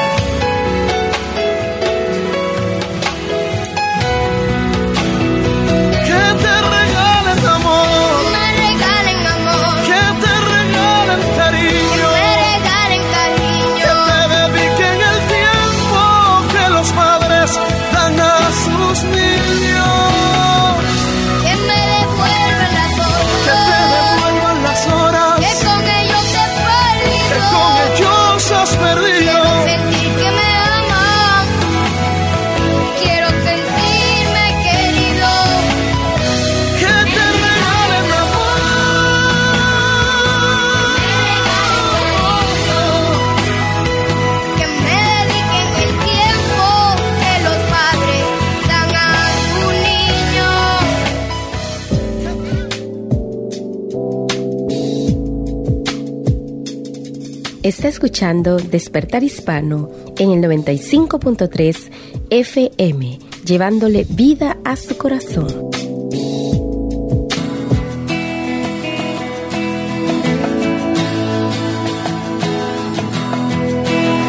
Está escuchando Despertar Hispano en el 95.3 FM, llevándole vida a su corazón.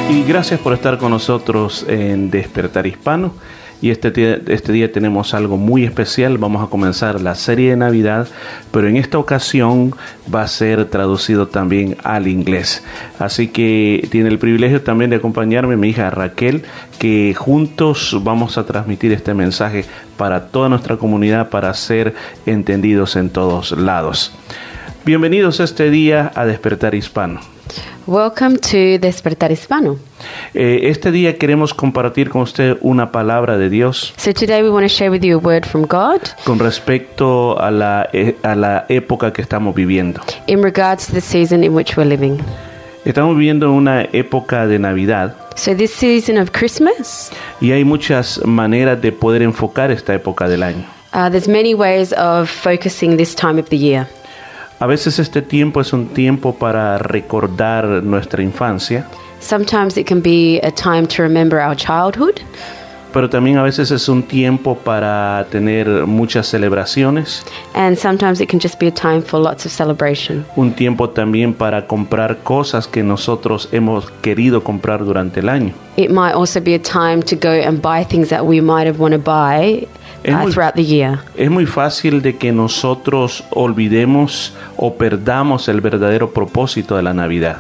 Y gracias por estar con nosotros en Despertar Hispano. Y este día, este día tenemos algo muy especial. Vamos a comenzar la serie de Navidad, pero en esta ocasión va a ser traducido también al inglés. Así que tiene el privilegio también de acompañarme mi hija Raquel, que juntos vamos a transmitir este mensaje para toda nuestra comunidad para ser entendidos en todos lados. Bienvenidos este día a Despertar Hispano. Welcome to Despertar Hispano. Eh, este día queremos compartir con usted una palabra de Dios So today we want to share with you a word from God con respecto a la, eh, a la época que estamos viviendo. in regards to the season in which we're living. Estamos viviendo una época de Navidad So this season of Christmas, y hay muchas maneras de poder enfocar esta época del año. uh, there's many ways of focusing this time of the year. A veces este tiempo es un tiempo para recordar nuestra infancia, Sometimes it can be a time to remember our childhood, pero también a veces es un tiempo para tener muchas celebraciones, and sometimes it can just be a time for lots of celebration. un tiempo también para comprar cosas que nosotros hemos querido comprar durante el año. It might also be a time to go and buy things that we might have want to buy Es uh, muy- throughout the year. Es muy fácil de que nosotros olvidemos o perdamos el verdadero propósito de la Navidad.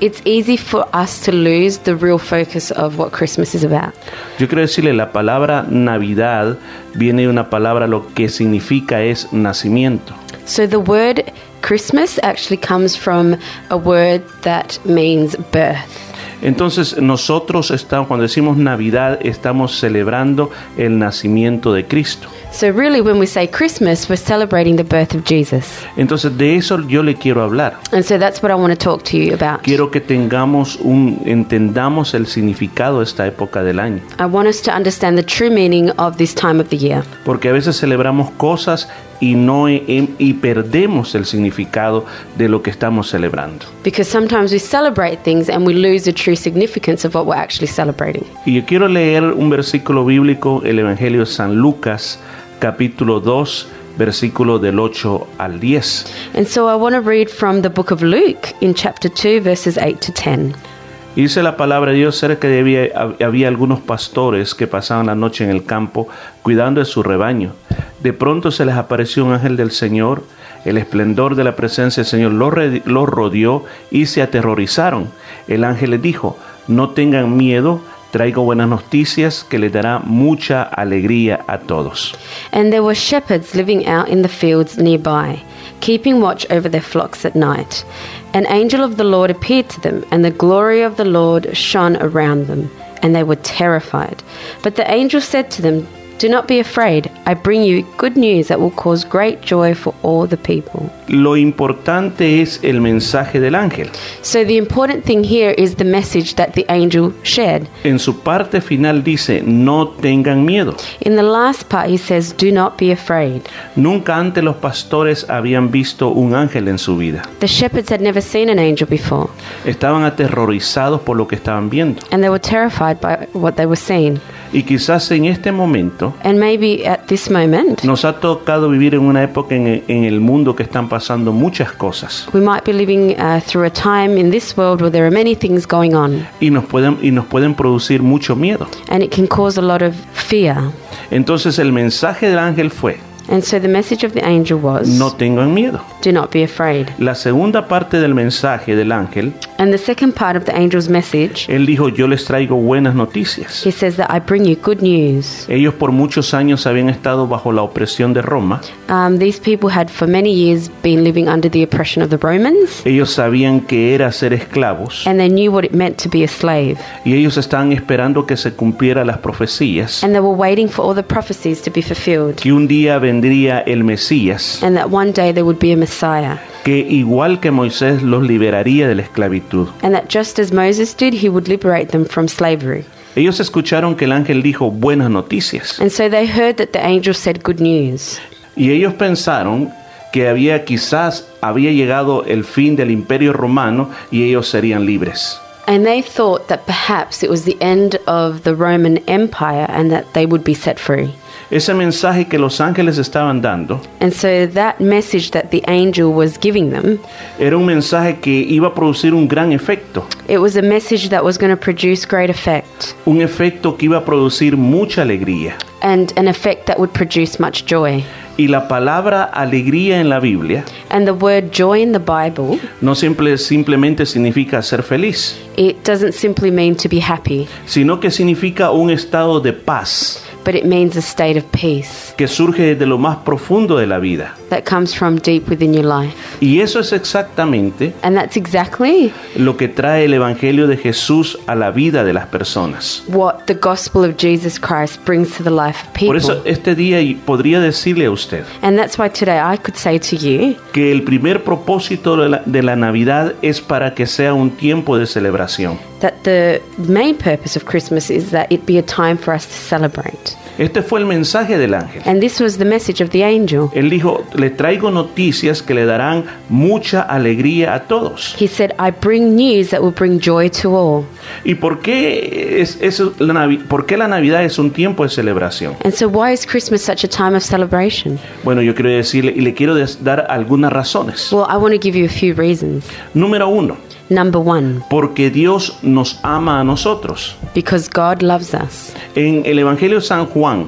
It's easy for us to lose the real focus of what Christmas is about. Yo quiero decirle, la palabra Navidad viene de una palabra, lo que significa es nacimiento. So the word Christmas actually comes from a word that means birth. Entonces nosotros estamos, cuando decimos Navidad, estamos celebrando el nacimiento de Cristo. So really when we say Christmas, we're celebrating the birth of Jesus. Entonces de eso yo le quiero hablar. And so that's what I want to talk to you about. Quiero que tengamos un, entendamos el significado de esta época del año. I want us to understand the true meaning of this time of the year. Porque a veces celebramos cosas y no y y perdemos el significado de lo que estamos celebrando. Because sometimes we celebrate things and we lose the true significance of what we're actually celebrating. Y yo quiero leer un versículo bíblico, el Evangelio de San Lucas, capítulo 2, versículo del 8 al 10. And so I want to read from the book of Luke in chapter 2, verses 8 to 10. Y dice la palabra de Dios, cerca de había, había algunos pastores que pasaban la noche en el campo cuidando de su rebaño. De pronto se les apareció un ángel del Señor, el esplendor de la presencia del Señor los los rodeó y se aterrorizaron. El ángel les dijo, no tengan miedo, traigo buenas noticias que les dará mucha alegría a todos. And there were shepherds living out in the fields nearby, keeping watch over their flocks at night. An angel of the Lord appeared to them, and the glory of the Lord shone around them, and they were terrified. But the angel said to them, Do not be afraid. I bring you good news that will cause great joy for all the people. Lo importante es el mensaje del ángel. So the important thing here is the message that the angel shared. En su parte final dice, no tengan miedo. In the last part, he says, Do not be afraid. Nunca antes los pastores habían visto un ángel en su vida. The shepherds had never seen an angel before, Estaban aterrorizados por lo que estaban viendo. and they were terrified by what they were seeing. Y quizás en este momento And maybe at this moment, nos ha tocado vivir en una época en el, en el mundo que están pasando muchas cosas. we might be living uh, through a time in this world where there are many things going on, Y nos pueden, y nos pueden producir mucho miedo. and it can cause a lot of fear. Entonces el mensaje del ángel fue, And so the message of the angel was, no tengan miedo. Do not be afraid. La segunda parte del mensaje del ángel, And the second part of the angel's message, él dijo, yo les traigo buenas noticias. he says that I bring you good news. Ellos por muchos años habían estado bajo la opresión de Roma. Um, these people had for many years been living under the oppression of the Romans, Ellos sabían que era ser esclavos. and they knew what it meant to be a slave. Y ellos estaban esperando que se cumplieran las profecías. And they were waiting for all the prophecies to be fulfilled, Que un día vendría el Mesías. and that one day there would be a Messiah. Que igual que Moisés los liberaría de la esclavitud. And that just as Moses did, he would liberate them from slavery. Ellos escucharon que el ángel dijo buenas noticias. And so they heard that the angel said good news. Y ellos pensaron que había quizás había llegado el fin del imperio romano y ellos serían libres. And they thought that perhaps it was the end of the Roman Empire and that they would be set free. Ese mensaje que los ángeles estaban dando And so that message that the angel was giving them, era un mensaje que iba a producir un gran efecto, it was a message that was going to produce great effect un efecto que iba a producir mucha alegría. and an effect that would produce much joy. Y la palabra alegría en la Biblia And the word joy in the Bible, no simple, simplemente significa ser feliz, it doesn't simply mean to be happy, sino que significa un estado de paz but it means a state of peace que surge desde lo más profundo de la vida. that comes from deep within your life. Y eso es exactamente And that's exactly lo que trae el Evangelio de Jesús a la vida de las personas. what the gospel of Jesus Christ brings to the life of Por eso people. este día y podría decirle a usted And that's why today I could say to you que el primer propósito de la, de la Navidad es para que sea un tiempo de celebración. That the main purpose of Christmas is that it be a time for us to celebrate. Este fue el mensaje del ángel. And this was the message of the angel. Él dijo, le traigo noticias que le darán mucha alegría a todos. He said, I bring news that will bring joy to all. ¿Y por qué, es, es la, por qué la Navidad es un tiempo de celebración? And so, why is Christmas such a time of celebration? Bueno, yo quiero decirle y le quiero dar algunas razones. Well, I want to give you a few reasons. Número uno, Number one, porque Dios nos ama a nosotros. because God loves us. En el Evangelio de San Juan,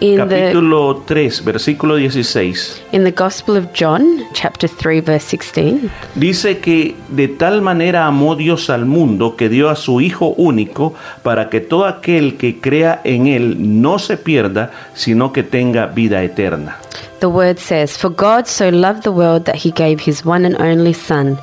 In the, capítulo 3, versículo 16, in the Gospel of John, chapter 3, verse 16, dice que de tal manera amó Dios al mundo que dio a su Hijo único para que todo aquel que crea en Él no se pierda, sino que tenga vida eterna. the word says, For God so loved the world that he gave his one and only Son,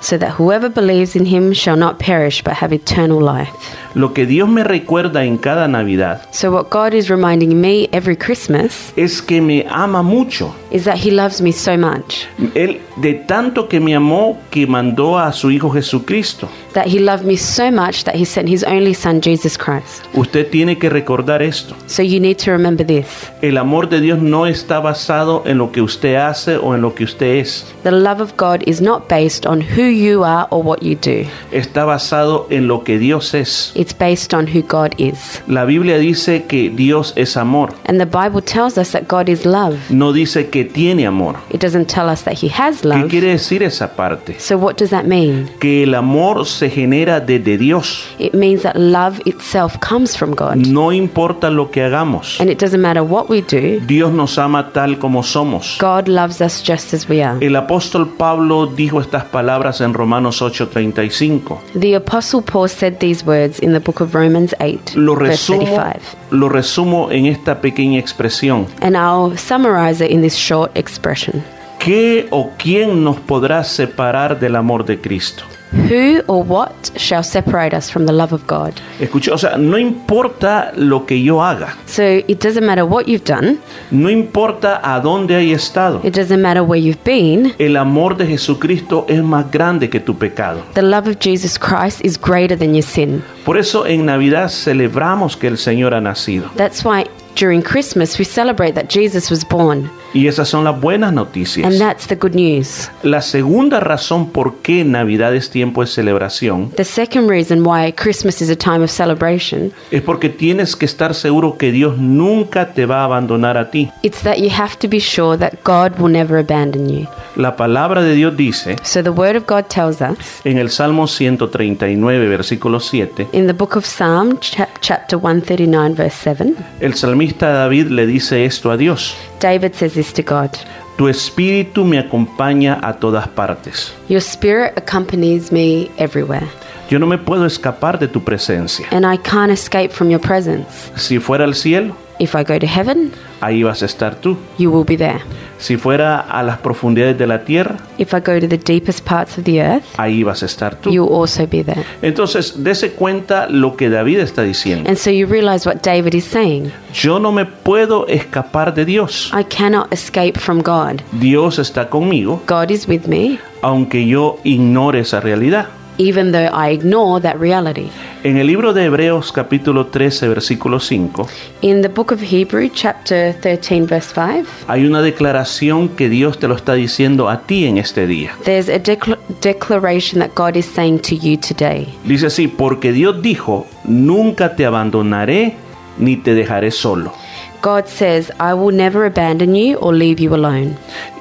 so that whoever believes in him shall not perish but have eternal life. Lo que Dios me recuerda en cada Navidad So, what God is reminding me every Christmas es que me ama mucho. is that he loves me so much, Él de tanto que me amó que mandó a su Hijo Jesucristo. that he loved me so much that he sent his only Son, Jesus Christ. Usted tiene que recordar esto. So, you need to remember this. El amor de Dios no está basado en lo que usted hace o en lo que usted es. The love of God is not based on who you are or what you do. Está basado en lo que Dios es. It's based on who God is. La Biblia dice que Dios es amor. And the Bible tells us that God is love. No dice que tiene amor. It doesn't tell us that he has ¿Qué love. quiere decir esa parte? So what does that mean? Que el amor se genera desde Dios. It means that love itself comes from God. No importa lo que hagamos. And it doesn't matter what we do, Dios nos ama tal como somos. God loves us just as we are. El apóstol Pablo dijo estas palabras en Romanos 8:35. The apostle Paul said these words in the book of Romans 8, Lo verse 35. lo resumo en esta pequeña expresión. And I'll summarize it in this short expression. ¿Qué o quién nos podrá separar del amor de Cristo? Who or what shall separate us from the love of God? Escucha, o sea, no importa lo que yo haga, So it doesn't matter what you've done, no importa a dónde hay estado, it doesn't matter where you've been, el amor de Jesucristo es más grande que tu pecado. the love of Jesus Christ is greater than your sin. Por eso en Navidad celebramos que el Señor ha nacido. That's why during Christmas we celebrate that Jesus was born. Y esas son las buenas noticias. And that's the good news. La segunda razón por qué Navidad es tiempo de celebración The second reason why Christmas is a time of celebration, es porque tienes que estar seguro que Dios nunca te va a abandonar a ti. it's that you have to be sure that God will never abandon you. La palabra de Dios dice So the word of God tells us en el Salmo 139, versículo 7, in the book of Psalm chap- chapter 139 verse 7, el salmista David le dice esto a Dios. David says this to God. Tu espíritu me acompaña a todas partes. Your spirit accompanies me everywhere, Yo no me puedo escapar de tu presencia. and I can't escape from your presence. Si fuera al cielo, If I go to heaven, ahí vas a estar tú. you will be there. Si fuera a las profundidades de la tierra, If I go to the deepest parts of the earth, ahí vas a estar tú. you will also be there. Entonces, dese cuenta lo que David está diciendo. And so you realize what David is saying. Yo no me puedo escapar de Dios. I cannot escape from God. Dios está conmigo, God is with me, aunque yo ignore esa realidad. Even though I ignore that reality. En el libro de Hebreos capítulo 13, versículo 5, In the book of Hebrew, chapter 13, verse 5, hay una declaración que Dios te lo está diciendo a ti en este día. there's a decla- declaration that God is saying to you today. Dice así, porque Dios dijo, nunca te abandonaré ni te dejaré solo. God says, I will never abandon you or leave you alone.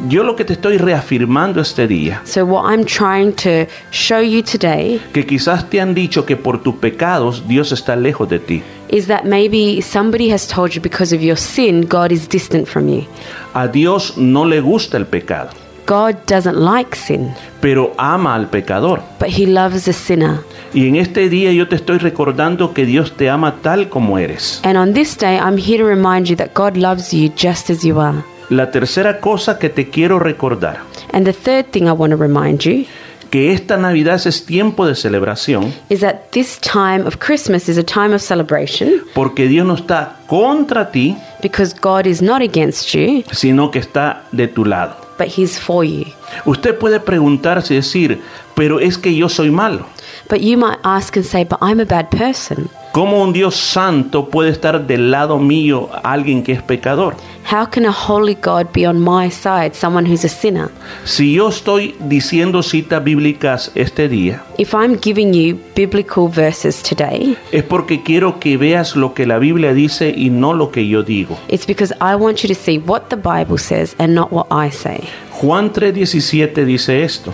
Yo lo que te estoy reafirmando este día, So, what I'm trying to show you today que quizás te han dicho que por tus pecados Dios está lejos de ti. is that maybe somebody has told you because of your sin, God is distant from you. A Dios no le gusta el pecado, God doesn't like sin, pero ama al pecador. but He loves the sinner. Y en este día yo te estoy recordando que Dios te ama tal como eres. And on this day, I'm here to remind you that God loves you just as you are. La tercera cosa que te quiero recordar, And the third thing I want to remind you que esta Navidad es tiempo de celebración is that this time of Christmas is a time of celebration porque Dios no está contra ti, because God is not against you, sino que está de tu lado. but He's for you. Usted puede preguntarse y decir, pero es que yo soy malo. But you might ask and say, But I'm a bad person. ¿Cómo un Dios santo puede estar del lado mío alguien que es pecador? How can a holy God be on my side, someone who's a sinner? Si yo estoy diciendo citas bíblicas este día, If I'm giving you biblical verses today, es porque quiero que veas lo que la Biblia dice y no lo que yo digo. it's because I want you to see what the Bible says and not what I say. Juan 3:17 dice esto.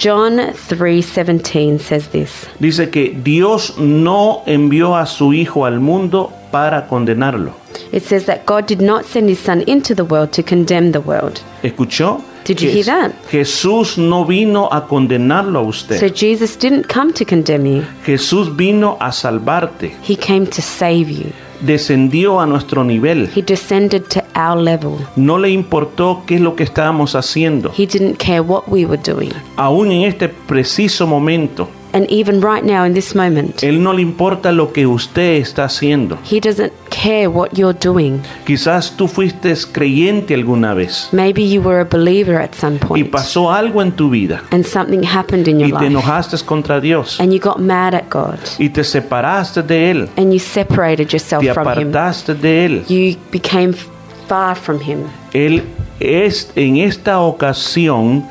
John 3:17 says this. Dice que Dios no envió a su Hijo al mundo para condenarlo. It says that God did not send his son into the world to condemn the world. ¿Escuchó? Did you hear that? Jesús no vino a condenarlo a usted. So. Jesus didn't come to condemn you. Jesús vino a salvarte. He came to save you. Descendió a nuestro nivel. He descended to our level. No le importó qué es lo que estábamos haciendo. He didn't care what we were doing. Aún en este preciso momento, And even right now in this moment, Él no le importa lo que usted está haciendo. he doesn't care what you're doing. Quizás tú fuiste creyente alguna vez Maybe you were a believer at some y point pasó algo en tu vida and something happened in your y te life enojaste contra Dios and you got mad at God y te separaste de Él, and you separated yourself te from him. apartaste de Él. You became far from him. Él es en esta ocasión,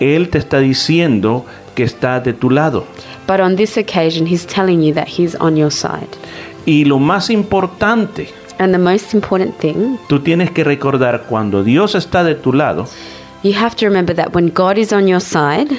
Él te está diciendo que está de tu lado. But on this occasion, he's telling you that he's on your side. Y lo más importante, And the most important thing, tú tienes que recordar cuando Dios está de tu lado, you have to remember that when God is on your side,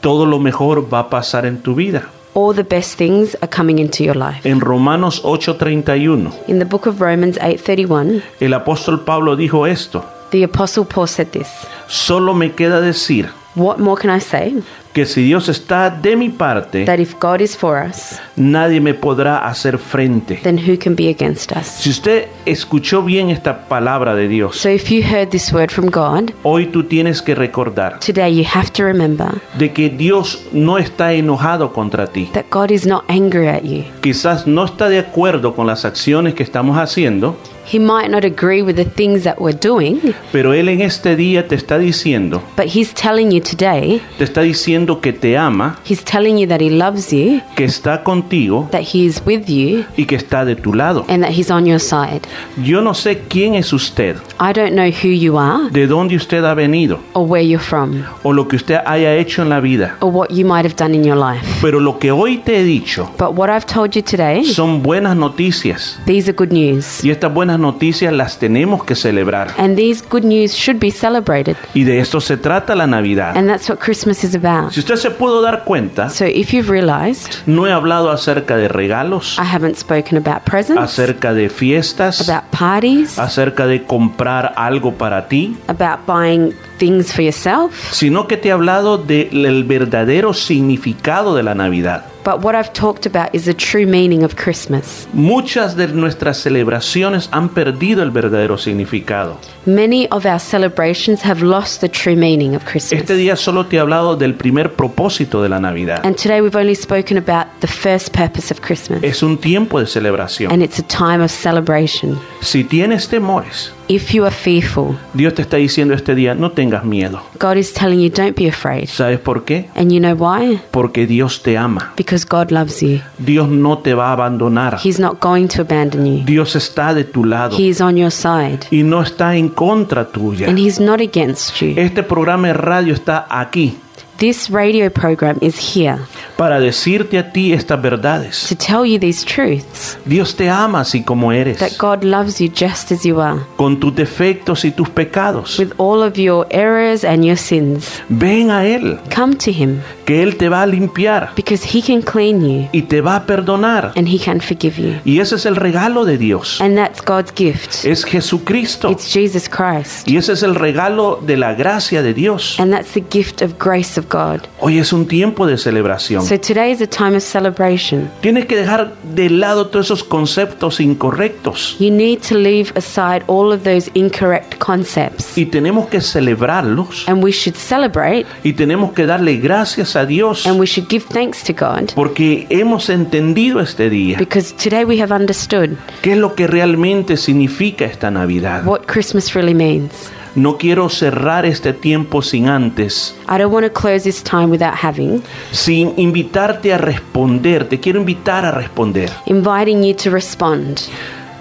todo lo mejor va a pasar en tu vida. all the best things are coming into your life. En Romanos 8:31, In the book of Romans 8:31, el apóstol Pablo dijo esto, the apostle Paul said this, solo me queda decir, What more can I say? Que si Dios está de mi parte, That if God is for us, nadie me podrá hacer frente. then who can be against us? Si usted escuchó bien esta palabra de Dios, So if you heard this word from God, hoy tú tienes que recordar today you have to remember de que Dios no está enojado contra ti. that God is not angry at you. Quizás no está de acuerdo con las acciones que estamos haciendo, He might not agree with the things that we're doing, pero Él en este día te está diciendo, but He's telling you today, te está diciendo que te ama, He's telling you that He loves you, que está contigo that He is with you, y que está de tu lado. and that He's on your side. Yo no sé quién es usted, I don't know who you are, de dónde usted ha venido or where you're from, o lo que usted haya hecho en la vida, or what you might have done in your life. pero lo que hoy te he dicho But what I've told you today, son buenas noticias these are good news. y estas buenas noticias las tenemos que celebrar. And these good news should be celebrated. Y de esto se trata la Navidad. And that's what Christmas is about. Si usted se pudo dar cuenta, So if you've realized, no he hablado acerca de regalos, I haven't spoken about presents, acerca de fiestas, about parties, acerca de comprar algo para ti, about buying things for yourself. sino que te he hablado del verdadero significado de la Navidad. But what I've talked about is the true meaning of Christmas. Muchas de nuestras celebraciones han perdido el verdadero significado. Many of our celebrations have lost the true meaning of Christmas. Este día solo te he hablado del primer propósito de la Navidad. And today we've only spoken about the first purpose of Christmas. Es un tiempo de celebración. And it's a time of celebration. Si tienes temores, If you are fearful, Dios te está diciendo este día, no tengas miedo. God is telling you don't be afraid. ¿Sabes por qué? And you know why? Porque Dios te ama. Because God loves you. Dios no te va a abandonar. He's not going to abandon you. Dios está de tu lado He is on your side. y no está en contra tuya. And He's not against you. Este programa de radio está aquí This radio program is here para decirte a ti estas verdades. to tell you these truths Dios te ama así como eres, that God loves you just as you are, con tus defectos y tus pecados. with all of your errors and your sins. Ven a Él, Come to Him que Él te va a limpiar because He can clean you y te va a perdonar. and He can forgive you. Y ese es el regalo de Dios. And that's God's gift. Es Jesucristo. It's Jesus Christ. Y ese es el regalo de la gracia de Dios. And that's the gift of grace of God. Hoy es un tiempo de celebración. So today is a time of celebration. Tienes que dejar de lado todos esos conceptos incorrectos. You need to leave aside all of those incorrect concepts. Y tenemos que celebrarlos. And we should celebrate Y tenemos que darle gracias a Dios. and we should give thanks to God Porque hemos entendido este día. because today we have understood ¿Qué es lo que realmente significa esta Navidad? what Christmas really means. No quiero cerrar este tiempo sin antes, I don't want to close this time without having sin invitarte a responder. Te quiero invitar a responder. inviting you to respond.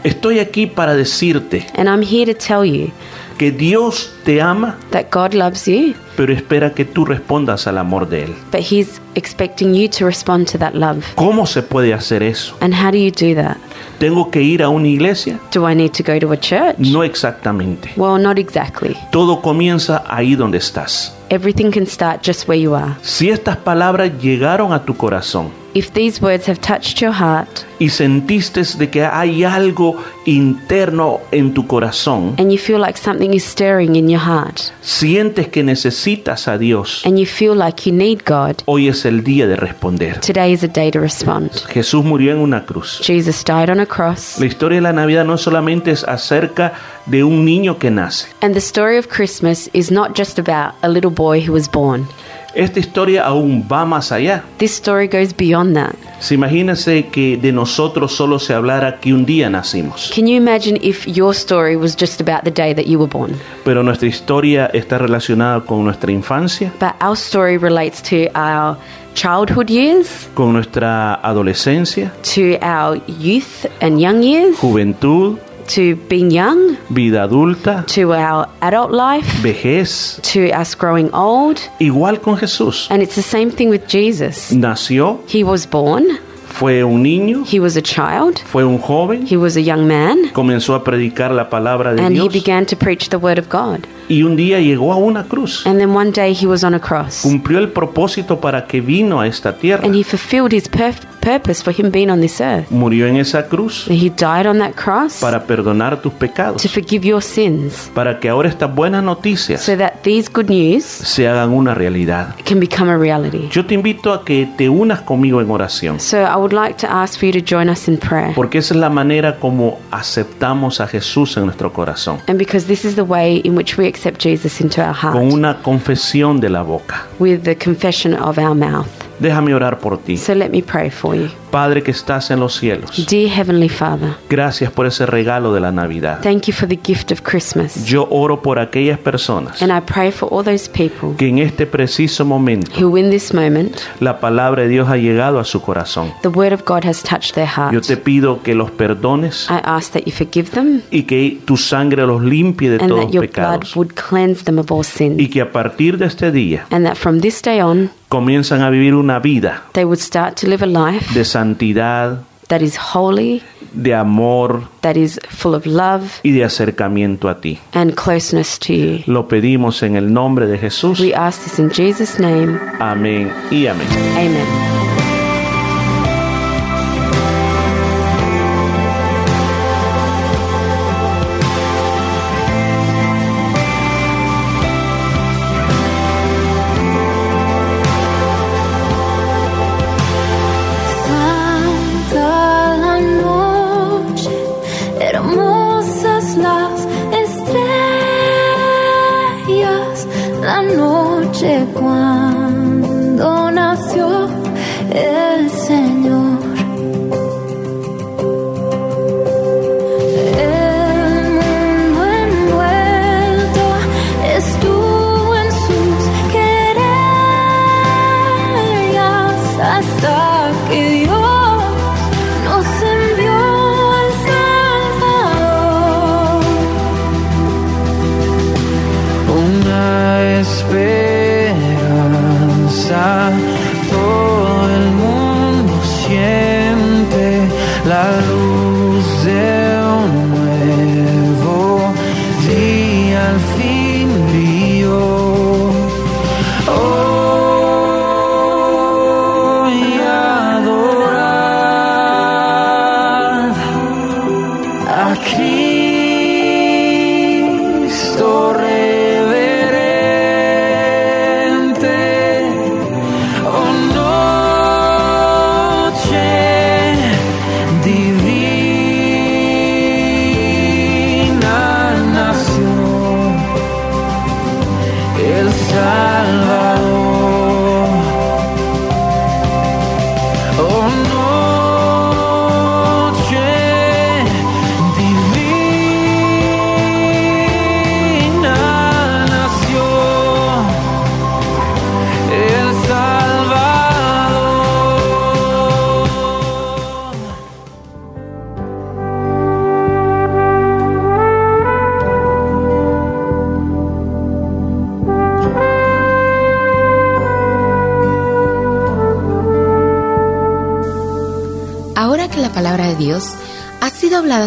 Estoy aquí para decirte And I'm here to tell you que Dios te ama, that God loves you, pero espera que tú respondas al amor de Él. but He's expecting you to respond to that love. ¿Cómo se puede hacer eso? And how do you do that? ¿Tengo que ir a una iglesia? Do I need to go to a church? No exactamente. Well, not exactly. Todo comienza ahí donde estás. Everything can start just where you are. Si estas palabras llegaron a tu corazón If these words have touched your heart y sentiste de que hay algo interno en tu corazón, and you feel like something is stirring in your heart sientes que necesitas a Dios, and you feel like you need God, hoy es el día de responder. today is a day to respond. Jesús murió en una cruz. Jesus died on a cross, La historia de la Navidad no solamente es acerca de un niño que nace. and the story of Christmas is not just about a little boy who was born. Esta historia aún va más allá. This story goes beyond that. Se imagínense que de nosotros solo se hablara que un día nacimos, Can you imagine if your story was just about the day that you were born? pero nuestra historia está relacionada con nuestra infancia, But our story relates to our childhood years, con nuestra adolescencia, to our youth and young years, juventud, to being young, vida adulta, to our adult life, vejez, to us growing old. igual con Jesús. And it's the same thing with Jesus. Nació, He was born, fue un niño, he was a child, fue un joven, he was a young man, comenzó a predicar la palabra de and he began to preach the word of God. y un día llegó a una cruz. And then one day he was on a cross. Cumplió el propósito para que vino a esta tierra. And he fulfilled his purpose for him being on this earth. Murió en esa cruz He died on that cross para perdonar tus pecados, to forgive your sins para que ahora estas buenas noticias so that these good news se hagan una realidad. can become a reality. Yo te invito a que te unas conmigo en oración, So I would like to ask for you to join us in prayer. porque esa es la manera como aceptamos a Jesús en nuestro corazón, And because this is the way in which we accept Jesus into our con heart una confesión de la boca. with the confession of our mouth. Déjame orar por ti. So let me pray for you. Padre que estás en los cielos, Dear Heavenly Father, gracias por ese regalo de la Navidad. thank you for the gift of Christmas. Yo oro por aquellas personas And I pray for all those people que en este preciso momento who, in this moment, la palabra de Dios ha llegado a su corazón. the Word of God has touched their heart. Yo te pido que los perdones I ask that you forgive them y que tu sangre los limpie de and todos that your blood pecados. would cleanse them of all sin. Y que a partir de este día And that from this day on, comienzan a vivir una vida they would start to live a life de santidad, that is holy, de amor that is full of love y de acercamiento a ti. and closeness to you. Lo pedimos en el nombre de Jesús. We ask this in Jesus' name. Amén y amén. Amen.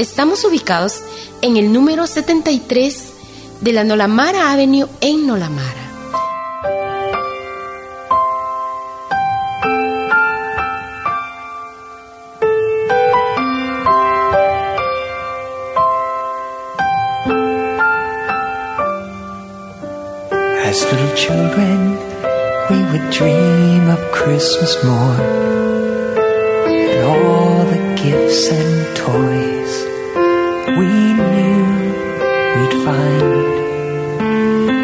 Estamos ubicados en el número 73 de la Nolamara Avenue en Nolamara. As little children, we would dream of Christmas morn and all the gifts and toys we knew we'd find,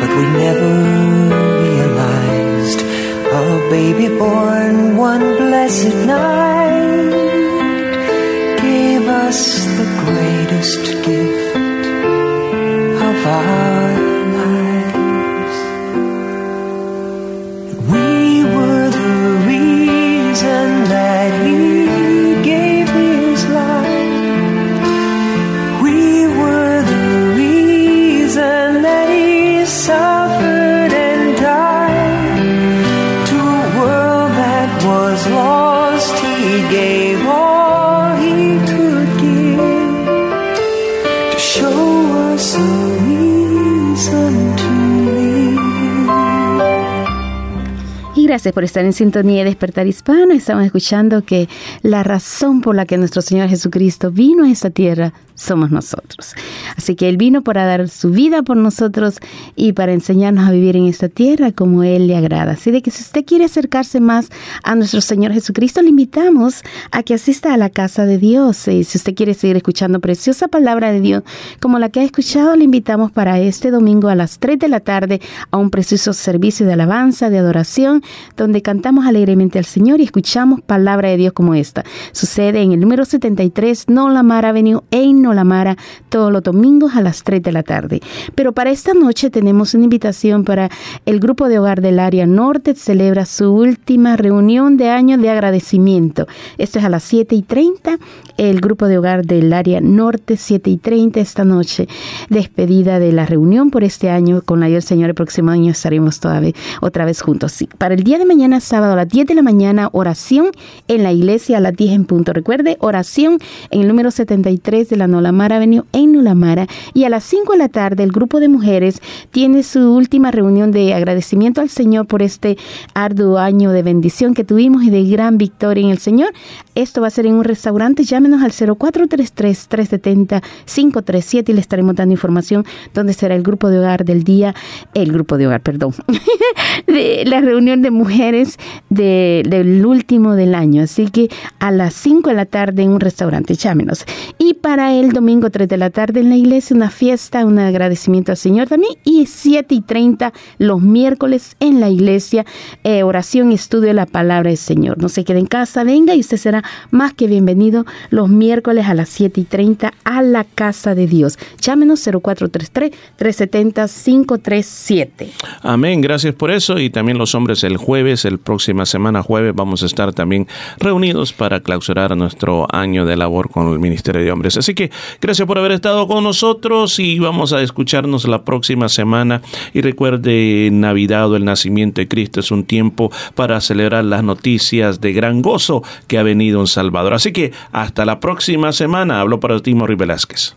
but we never realized. A baby born one blessed night gave us the greatest gift of our gracias por estar en sintonía de Despertar Hispano. Estamos escuchando que la razón por la que nuestro Señor Jesucristo vino a esta tierra somos nosotros. Así que Él vino para dar su vida por nosotros y para enseñarnos a vivir en esta tierra como Él le agrada. Así de que si usted quiere acercarse más a nuestro Señor Jesucristo, le invitamos a que asista a la casa de Dios. Y si usted quiere seguir escuchando preciosa palabra de Dios como la que ha escuchado, le invitamos para este domingo a las 3 de la tarde a un precioso servicio de alabanza, de adoración, donde cantamos alegremente al Señor y escuchamos palabra de Dios como esta. Sucede en el número 73 Nolamara Avenue en Nolamara todos los domingos a las 3 de la tarde. Pero para esta noche tenemos una invitación para el grupo de hogar del área norte. Celebra su última reunión de año de agradecimiento. Esto es a las 7 y 30. El grupo de hogar del área norte, 7 y 30 esta noche. Despedida de la reunión por este año. Con la ayuda del Señor, el próximo año estaremos todavía otra vez juntos. Sí, para el día de mañana, sábado a las 10 de la mañana, oración en la iglesia a las 10 en punto. Recuerde, oración en el número 73 de la Nolamara Avenue en Nolamara. Y a las 5 de la tarde, el grupo de mujeres tiene su última reunión de agradecimiento al Señor por este arduo año de bendición que tuvimos y de gran victoria en el Señor. Esto va a ser en un restaurante. Llámenos al 0433-370-537 y le estaremos dando información dónde será el grupo de hogar del día, el grupo de hogar, perdón, [laughs] de la reunión de mujeres de- del último del año. Así que a las 5 de la tarde en un restaurante, llámenos. Y para el domingo 3 de la tarde en la iglesia, una fiesta, un agradecimiento al Señor también. Y 7 y 30 los miércoles en la iglesia, eh, oración estudio de la palabra del Señor. No se quede en casa, venga y usted será más que bienvenido los miércoles a las 7 y 30 a la casa de Dios. Llámenos 0433-370-537. Amén, gracias por eso. Y también los hombres el el próxima semana jueves, vamos a estar también reunidos para clausurar nuestro año de labor con el Ministerio de Hombres. Así que gracias por haber estado con nosotros y vamos a escucharnos la próxima semana. Y recuerde, Navidad o el nacimiento de Cristo es un tiempo para celebrar las noticias de gran gozo que ha venido un Salvador. Así que hasta la próxima semana. Hablo para ti, Morri Velázquez.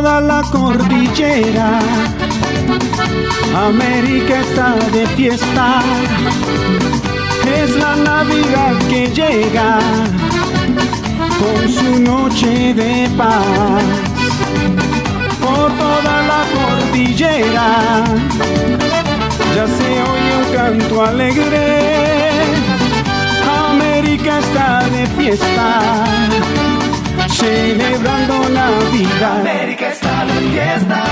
Toda la cordillera. América está de fiesta, es la Navidad que llega con su noche de paz. Por toda la cordillera ya se oye un canto alegre. América está de fiesta celebrando Navidad. América está de fiesta.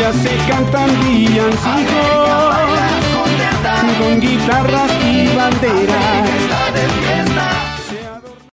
Ya se cantan villancicos con guitarras y banderas. América está de fiesta.